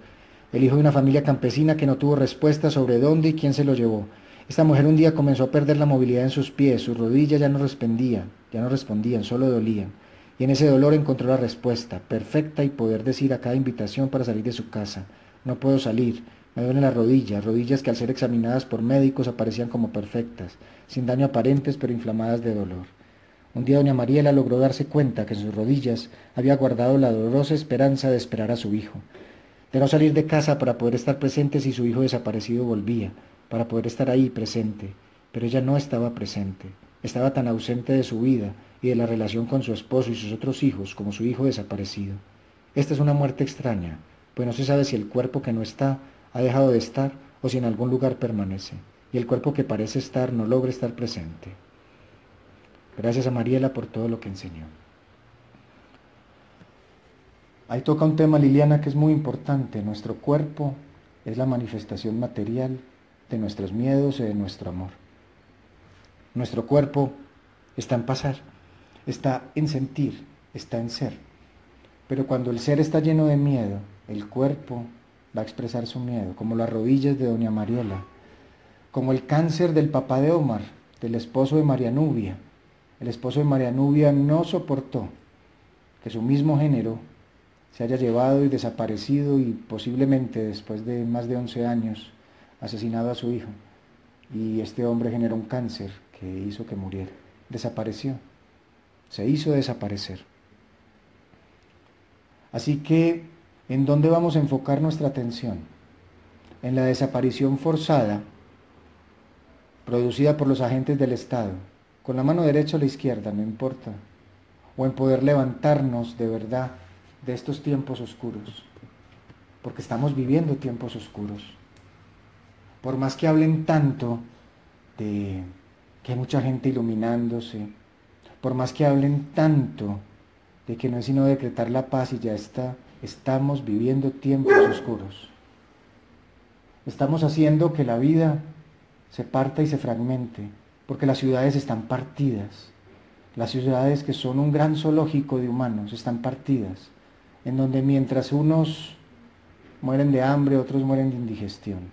el hijo de una familia campesina que no tuvo respuesta sobre dónde y quién se lo llevó. Esta mujer un día comenzó a perder la movilidad en sus pies, sus rodillas ya no respondían, ya no respondían, solo dolían. Y en ese dolor encontró la respuesta, perfecta y poder decir a cada invitación para salir de su casa, no puedo salir, me duelen las rodillas, rodillas que al ser examinadas por médicos aparecían como perfectas, sin daño aparentes pero inflamadas de dolor. Un día doña Mariela logró darse cuenta que en sus rodillas había guardado la dolorosa esperanza de esperar a su hijo, de no salir de casa para poder estar presente si su hijo desaparecido volvía, para poder estar ahí presente, pero ella no estaba presente, estaba tan ausente de su vida y de la relación con su esposo y sus otros hijos como su hijo desaparecido. Esta es una muerte extraña, pues no se sabe si el cuerpo que no está ha dejado de estar o si en algún lugar permanece, y el cuerpo que parece estar no logra estar presente. Gracias a Mariela por todo lo que enseñó. Ahí toca un tema, Liliana, que es muy importante. Nuestro cuerpo es la manifestación material de nuestros miedos y de nuestro amor. Nuestro cuerpo está en pasar, está en sentir, está en ser. Pero cuando el ser está lleno de miedo, el cuerpo va a expresar su miedo, como las rodillas de doña Mariela, como el cáncer del papá de Omar, del esposo de María Nubia, el esposo de María Nubia no soportó que su mismo género se haya llevado y desaparecido y posiblemente después de más de 11 años asesinado a su hijo. Y este hombre generó un cáncer que hizo que muriera. Desapareció. Se hizo desaparecer. Así que, ¿en dónde vamos a enfocar nuestra atención? En la desaparición forzada producida por los agentes del Estado, con la mano derecha o la izquierda, no importa, o en poder levantarnos de verdad de estos tiempos oscuros, porque estamos viviendo tiempos oscuros. Por más que hablen tanto de que hay mucha gente iluminándose, por más que hablen tanto de que no es sino decretar la paz y ya está, estamos viviendo tiempos oscuros. Estamos haciendo que la vida se parta y se fragmente, porque las ciudades están partidas. Las ciudades que son un gran zoológico de humanos están partidas, en donde mientras unos mueren de hambre, otros mueren de indigestión.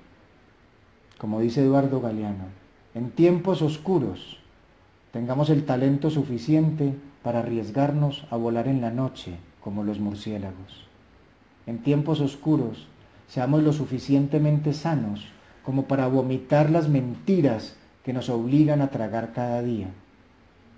Como dice Eduardo Galeano, en tiempos oscuros tengamos el talento suficiente para arriesgarnos a volar en la noche como los murciélagos. En tiempos oscuros seamos lo suficientemente sanos como para vomitar las mentiras que nos obligan a tragar cada día.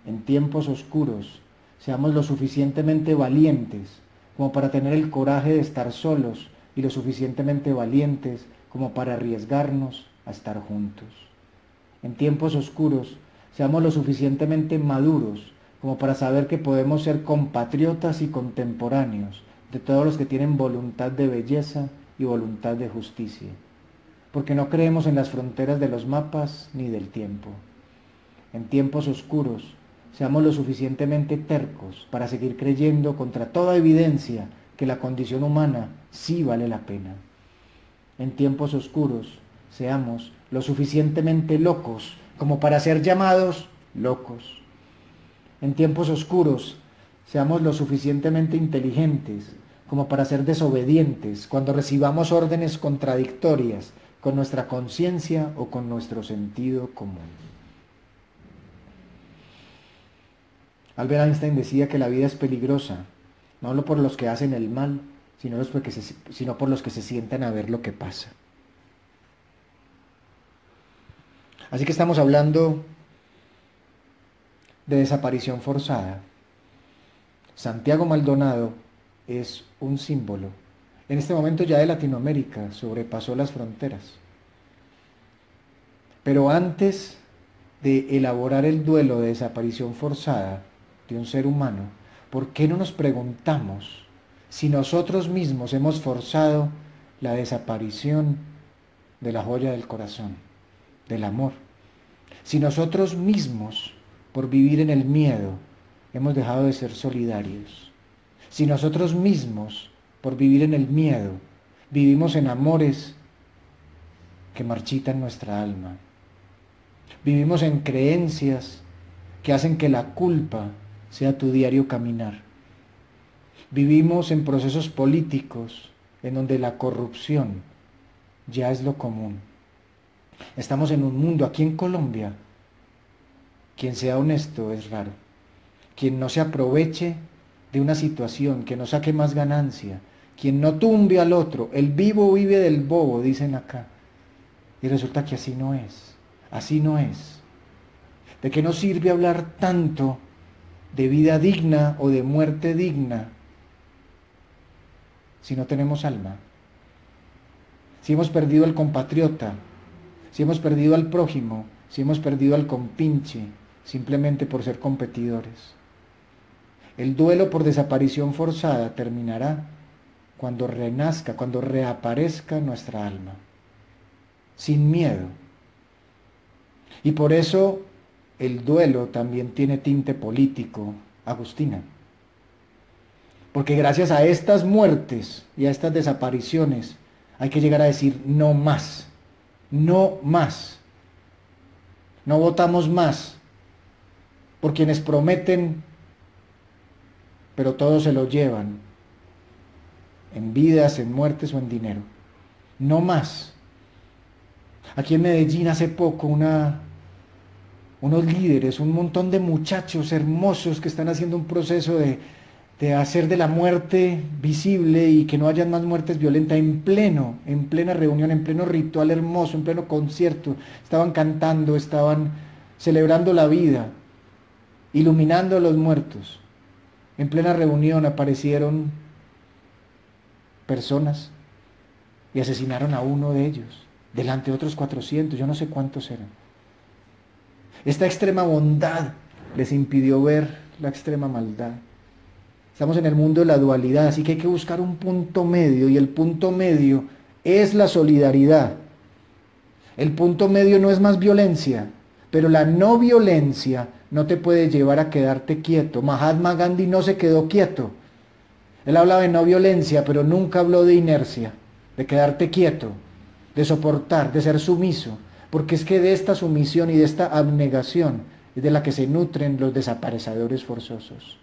En tiempos oscuros seamos lo suficientemente valientes como para tener el coraje de estar solos y lo suficientemente valientes como para arriesgarnos a estar juntos. En tiempos oscuros, seamos lo suficientemente maduros como para saber que podemos ser compatriotas y contemporáneos de todos los que tienen voluntad de belleza y voluntad de justicia, porque no creemos en las fronteras de los mapas ni del tiempo. En tiempos oscuros, seamos lo suficientemente tercos para seguir creyendo contra toda evidencia que la condición humana sí vale la pena. En tiempos oscuros, seamos lo suficientemente locos como para ser llamados locos. En tiempos oscuros, seamos lo suficientemente inteligentes como para ser desobedientes cuando recibamos órdenes contradictorias con nuestra conciencia o con nuestro sentido común. Albert Einstein decía que la vida es peligrosa no solo por los que hacen el mal, sino, sino por los que se sientan a ver lo que pasa. Así que estamos hablando de desaparición forzada. Santiago Maldonado es un símbolo. En este momento ya de Latinoamérica sobrepasó las fronteras. Pero antes de elaborar el duelo de desaparición forzada de un ser humano, ¿por qué no nos preguntamos si nosotros mismos hemos forzado la desaparición de la joya del corazón, del amor? Si nosotros mismos, por vivir en el miedo, hemos dejado de ser solidarios. Si nosotros mismos, por vivir en el miedo, vivimos en amores que marchitan nuestra alma. Vivimos en creencias que hacen que la culpa sea tu diario caminar. Vivimos en procesos políticos en donde la corrupción ya es lo común. Estamos en un mundo aquí en Colombia. Quien sea honesto es raro. Quien no se aproveche de una situación, que no saque más ganancia, quien no tumbe al otro, el vivo vive del bobo, dicen acá. Y resulta que así no es, así no es. ¿De qué nos sirve hablar tanto de vida digna o de muerte digna si no tenemos alma? Si hemos perdido al compatriota, si hemos perdido al prójimo, si hemos perdido al compinche, simplemente por ser competidores. El duelo por desaparición forzada terminará cuando renazca, cuando reaparezca nuestra alma, sin miedo. Y por eso el duelo también tiene tinte político, Agustina. Porque gracias a estas muertes y a estas desapariciones hay que llegar a decir no más, no más. No votamos más por quienes prometen, pero todos se lo llevan, en vidas, en muertes o en dinero. No más. Aquí en Medellín hace poco una unos líderes, un montón de muchachos hermosos que están haciendo un proceso de, hacer de la muerte visible y que no hayan más muertes violentas en pleno, en plena reunión, en pleno ritual hermoso, en pleno concierto. Estaban cantando, estaban celebrando la vida, iluminando a los muertos. En plena reunión aparecieron personas y asesinaron a uno de ellos, delante de otros 400, yo no sé cuántos eran. Esta extrema bondad les impidió ver la extrema maldad. Estamos en el mundo de la dualidad, así que hay que buscar un punto medio y el punto medio es la solidaridad. El punto medio no es más violencia, pero la no violencia no te puede llevar a quedarte quieto. Mahatma Gandhi no se quedó quieto. Él hablaba de no violencia, pero nunca habló de inercia, de quedarte quieto. de soportar, de ser sumiso, porque es que de esta sumisión y de esta abnegación es de la que se nutren los desaparecedores forzosos.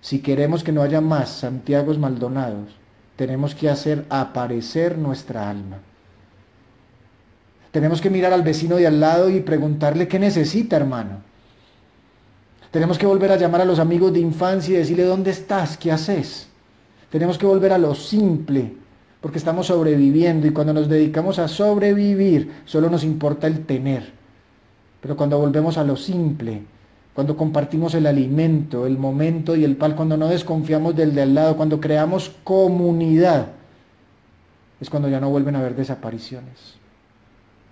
Si queremos que no haya más Santiagos Maldonados, tenemos que hacer aparecer nuestra alma. Tenemos que mirar al vecino de al lado y preguntarle qué necesita, hermano. Tenemos que volver a llamar a los amigos de infancia y decirle, ¿dónde estás? ¿Qué haces? Tenemos que volver a lo simple, porque estamos sobreviviendo y cuando nos dedicamos a sobrevivir, solo nos importa el tener. Pero cuando volvemos a lo simple, cuando compartimos el alimento, el momento y el pal, cuando no desconfiamos del de al lado, cuando creamos comunidad, es cuando ya no vuelven a haber desapariciones.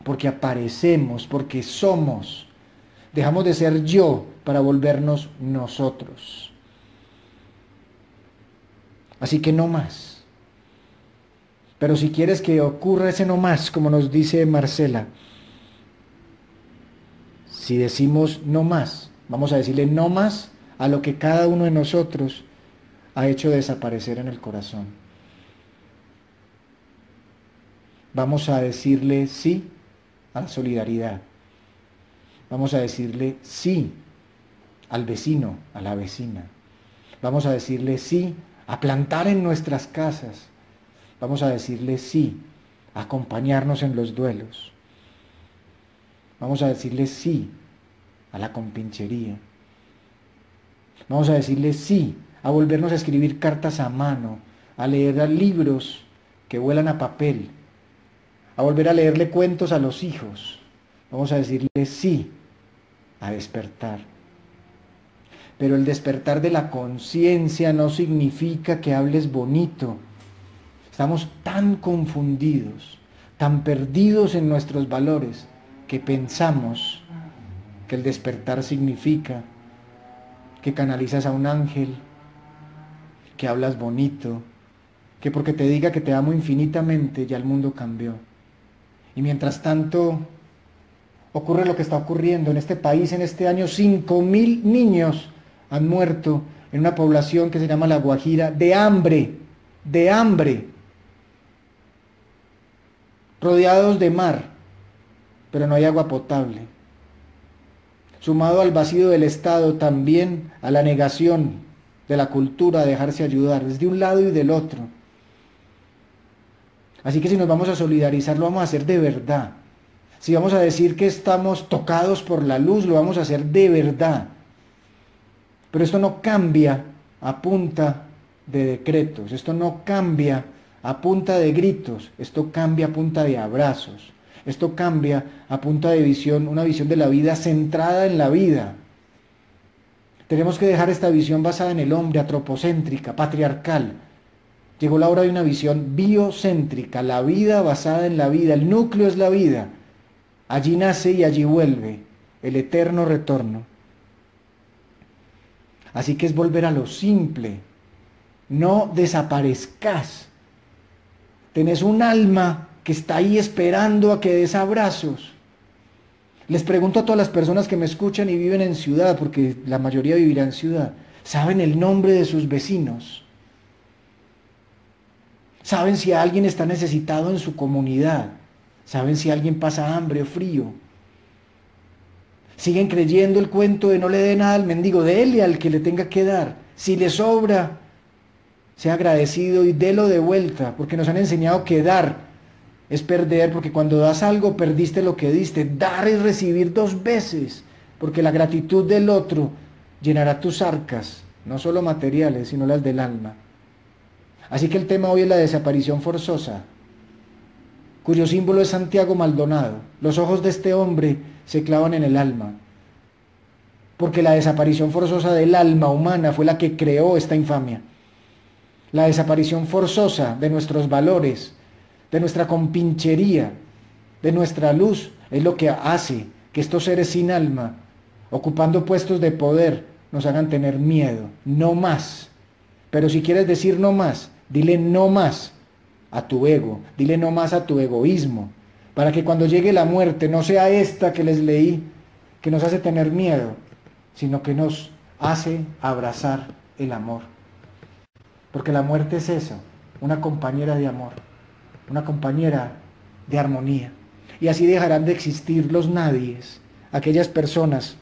Porque aparecemos, porque somos. Dejamos de ser yo para volvernos nosotros. Así que no más. Pero si quieres que ocurra ese no más, como nos dice Marcela, si decimos no más, vamos a decirle no más a lo que cada uno de nosotros ha hecho desaparecer en el corazón. Vamos a decirle sí a la solidaridad. Vamos a decirle sí al vecino, a la vecina. Vamos a decirle sí a plantar en nuestras casas. Vamos a decirle sí a acompañarnos en los duelos. Vamos a decirle sí a la compinchería. Vamos a decirle sí a volvernos a escribir cartas a mano, a leer libros que vuelan a papel, a volver a leerle cuentos a los hijos. Vamos a decirle sí a despertar. Pero el despertar de la conciencia no significa que hables bonito. Estamos tan confundidos, tan perdidos en nuestros valores, que pensamos que el despertar significa que canalizas a un ángel, que hablas bonito, que porque te diga que te amo infinitamente ya el mundo cambió. Y mientras tanto ocurre lo que está ocurriendo en este país en este año, 5.000 niños han muerto en una población que se llama La Guajira de hambre, de hambre, rodeados de mar, pero no hay agua potable. Sumado al vacío del Estado, también a la negación de la cultura de dejarse ayudar, es de un lado y del otro. Así que si nos vamos a solidarizar, lo vamos a hacer de verdad. Si vamos a decir que estamos tocados por la luz, lo vamos a hacer de verdad. Pero esto no cambia a punta de decretos, esto no cambia a punta de gritos, esto cambia a punta de abrazos, esto cambia a punta de visión, una visión de la vida centrada en la vida. Tenemos que dejar esta visión basada en el hombre, antropocéntrica, patriarcal. Llegó la hora de una visión biocéntrica, la vida basada en la vida, el núcleo es la vida. Allí nace y allí vuelve, el eterno retorno. Así que es volver a lo simple. No desaparezcas. Tenés un alma que está ahí esperando a que des abrazos. Les pregunto a todas las personas que me escuchan y viven en ciudad, porque la mayoría vivirá en ciudad, ¿saben el nombre de sus vecinos? ¿Saben si alguien está necesitado en su comunidad? ¿Saben si alguien pasa hambre o frío? Siguen creyendo el cuento de no le dé nada al mendigo, déle al que le tenga que dar. Si le sobra, sea agradecido y délo de vuelta, porque nos han enseñado que dar es perder, porque cuando das algo perdiste lo que diste. Dar es recibir dos veces, porque la gratitud del otro llenará tus arcas, no solo materiales, sino las del alma. Así que el tema hoy es la desaparición forzosa, cuyo símbolo es Santiago Maldonado. Los ojos de este hombre se clavan en el alma. Porque la desaparición forzosa del alma humana fue la que creó esta infamia. La desaparición forzosa de nuestros valores, de nuestra compinchería, de nuestra luz, es lo que hace que estos seres sin alma, ocupando puestos de poder, nos hagan tener miedo. No más. Pero si quieres decir no más, dile no más a tu ego, dile no más a tu egoísmo, para que cuando llegue la muerte no sea esta que les leí, que nos hace tener miedo, sino que nos hace abrazar el amor. Porque la muerte es eso, una compañera de amor, una compañera de armonía. Y así dejarán de existir los nadies, aquellas personas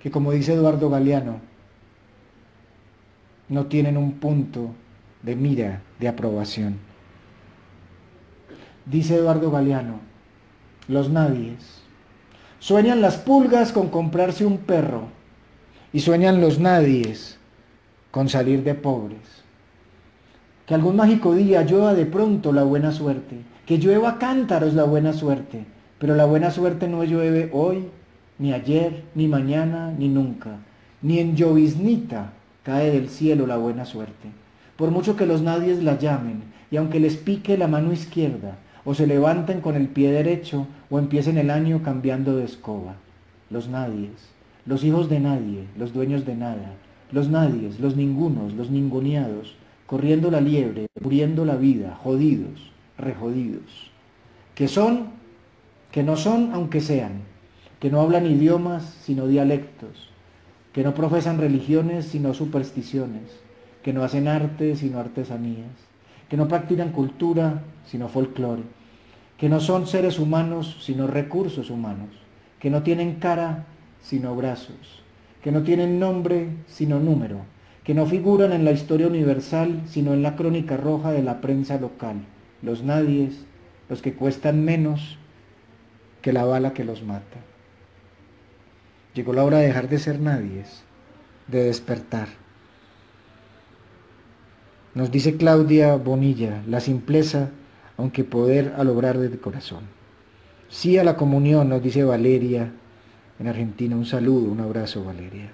que, como dice Eduardo Galeano, no tienen un punto de mira de aprobación. Dice Eduardo Galeano, los nadies. Sueñan las pulgas con comprarse un perro y sueñan los nadies con salir de pobres. Que algún mágico día llueva de pronto la buena suerte, que llueva cántaros la buena suerte, pero la buena suerte no llueve hoy, ni ayer, ni mañana, ni nunca, ni en lloviznita cae del cielo la buena suerte. Por mucho que los nadies la llamen, y aunque les pique la mano izquierda, o se levanten con el pie derecho, o empiecen el año cambiando de escoba. Los nadies, los hijos de nadie, los dueños de nada, los nadies, los ningunos, los ninguneados, corriendo la liebre, muriendo la vida, jodidos, rejodidos, que son, que no son aunque sean, que no hablan idiomas sino dialectos, que no profesan religiones sino supersticiones, que no hacen arte sino artesanías, que no practican cultura sino folclore, que no son seres humanos sino recursos humanos, que no tienen cara sino brazos, que no tienen nombre sino número, que no figuran en la historia universal sino en la crónica roja de la prensa local, los nadies, los que cuestan menos que la bala que los mata. Llegó la hora de dejar de ser nadies, de despertar. Nos dice Claudia Bonilla, la simpleza, aunque poder al obrar desde corazón. Sí a la comunión, nos dice Valeria en Argentina. Un saludo, un abrazo, Valeria.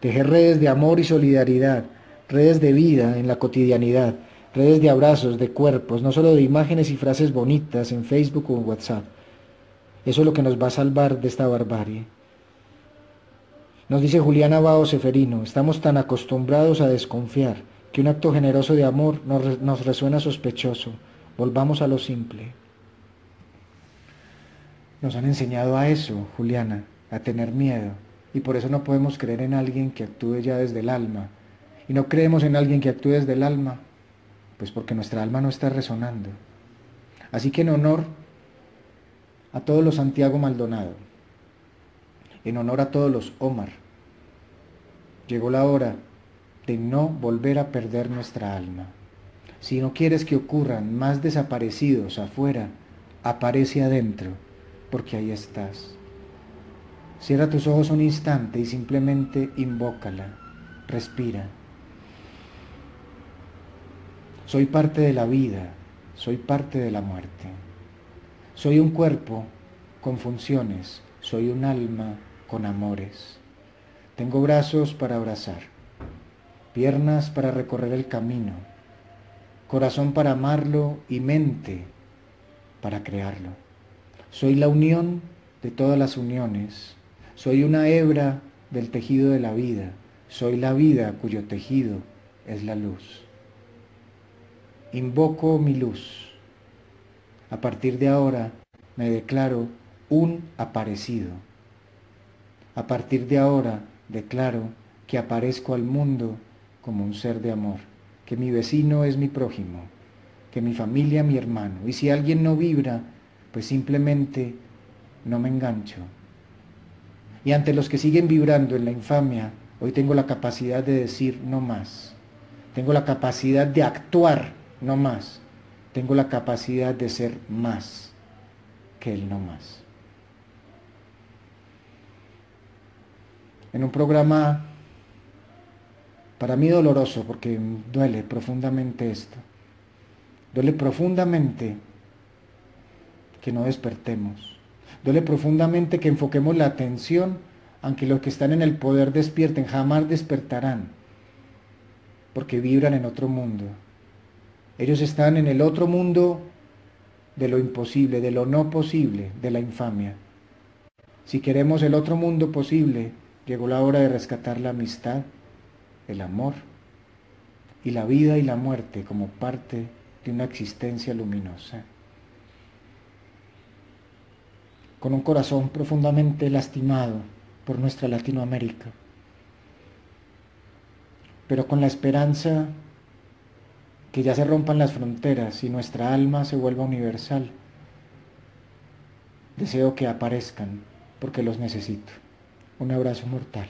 Tejer redes de amor y solidaridad, redes de vida en la cotidianidad, redes de abrazos, de cuerpos, no solo de imágenes y frases bonitas en Facebook o en WhatsApp. Eso es lo que nos va a salvar de esta barbarie. Nos dice Juliana Bao Seferino, estamos tan acostumbrados a desconfiar que un acto generoso de amor nos, resuena sospechoso. Volvamos a lo simple. Nos han enseñado a eso, Juliana, a tener miedo, y por eso no podemos creer en alguien que actúe ya desde el alma. Y no creemos en alguien que actúe desde el alma, pues porque nuestra alma no está resonando. Así que en honor a todos los Santiago Maldonado, en honor a todos los Omar, Llegó la hora de no volver a perder nuestra alma. Si no quieres que ocurran más desaparecidos afuera, aparece adentro, porque ahí estás. Cierra tus ojos un instante y simplemente invócala, respira. Soy parte de la vida, soy parte de la muerte. Soy un cuerpo con funciones, soy un alma con amores. Tengo brazos para abrazar, piernas para recorrer el camino, corazón para amarlo y mente para crearlo. Soy la unión de todas las uniones. Soy una hebra del tejido de la vida. Soy la vida cuyo tejido es la luz. Invoco mi luz. A partir de ahora me declaro un aparecido. A partir de ahora declaro que aparezco al mundo como un ser de amor, que mi vecino es mi prójimo, que mi familia mi hermano, y si alguien no vibra, pues simplemente no me engancho. Y ante los que siguen vibrando en la infamia, hoy tengo la capacidad de decir no más, tengo la capacidad de actuar no más, tengo la capacidad de ser más que el no más. en un programa para mí doloroso porque duele profundamente esto. Duele profundamente que no despertemos. Duele profundamente que enfoquemos la atención, aunque los que están en el poder despierten, jamás despertarán, porque vibran en otro mundo. Ellos están en el otro mundo de lo imposible, de lo no posible, de la infamia. Si queremos el otro mundo posible, Llegó la hora de rescatar la amistad, el amor y la vida y la muerte como parte de una existencia luminosa. Con un corazón profundamente lastimado por nuestra Latinoamérica, pero con la esperanza que ya se rompan las fronteras y nuestra alma se vuelva universal. Deseo que aparezcan porque los necesito. Un abrazo mortal.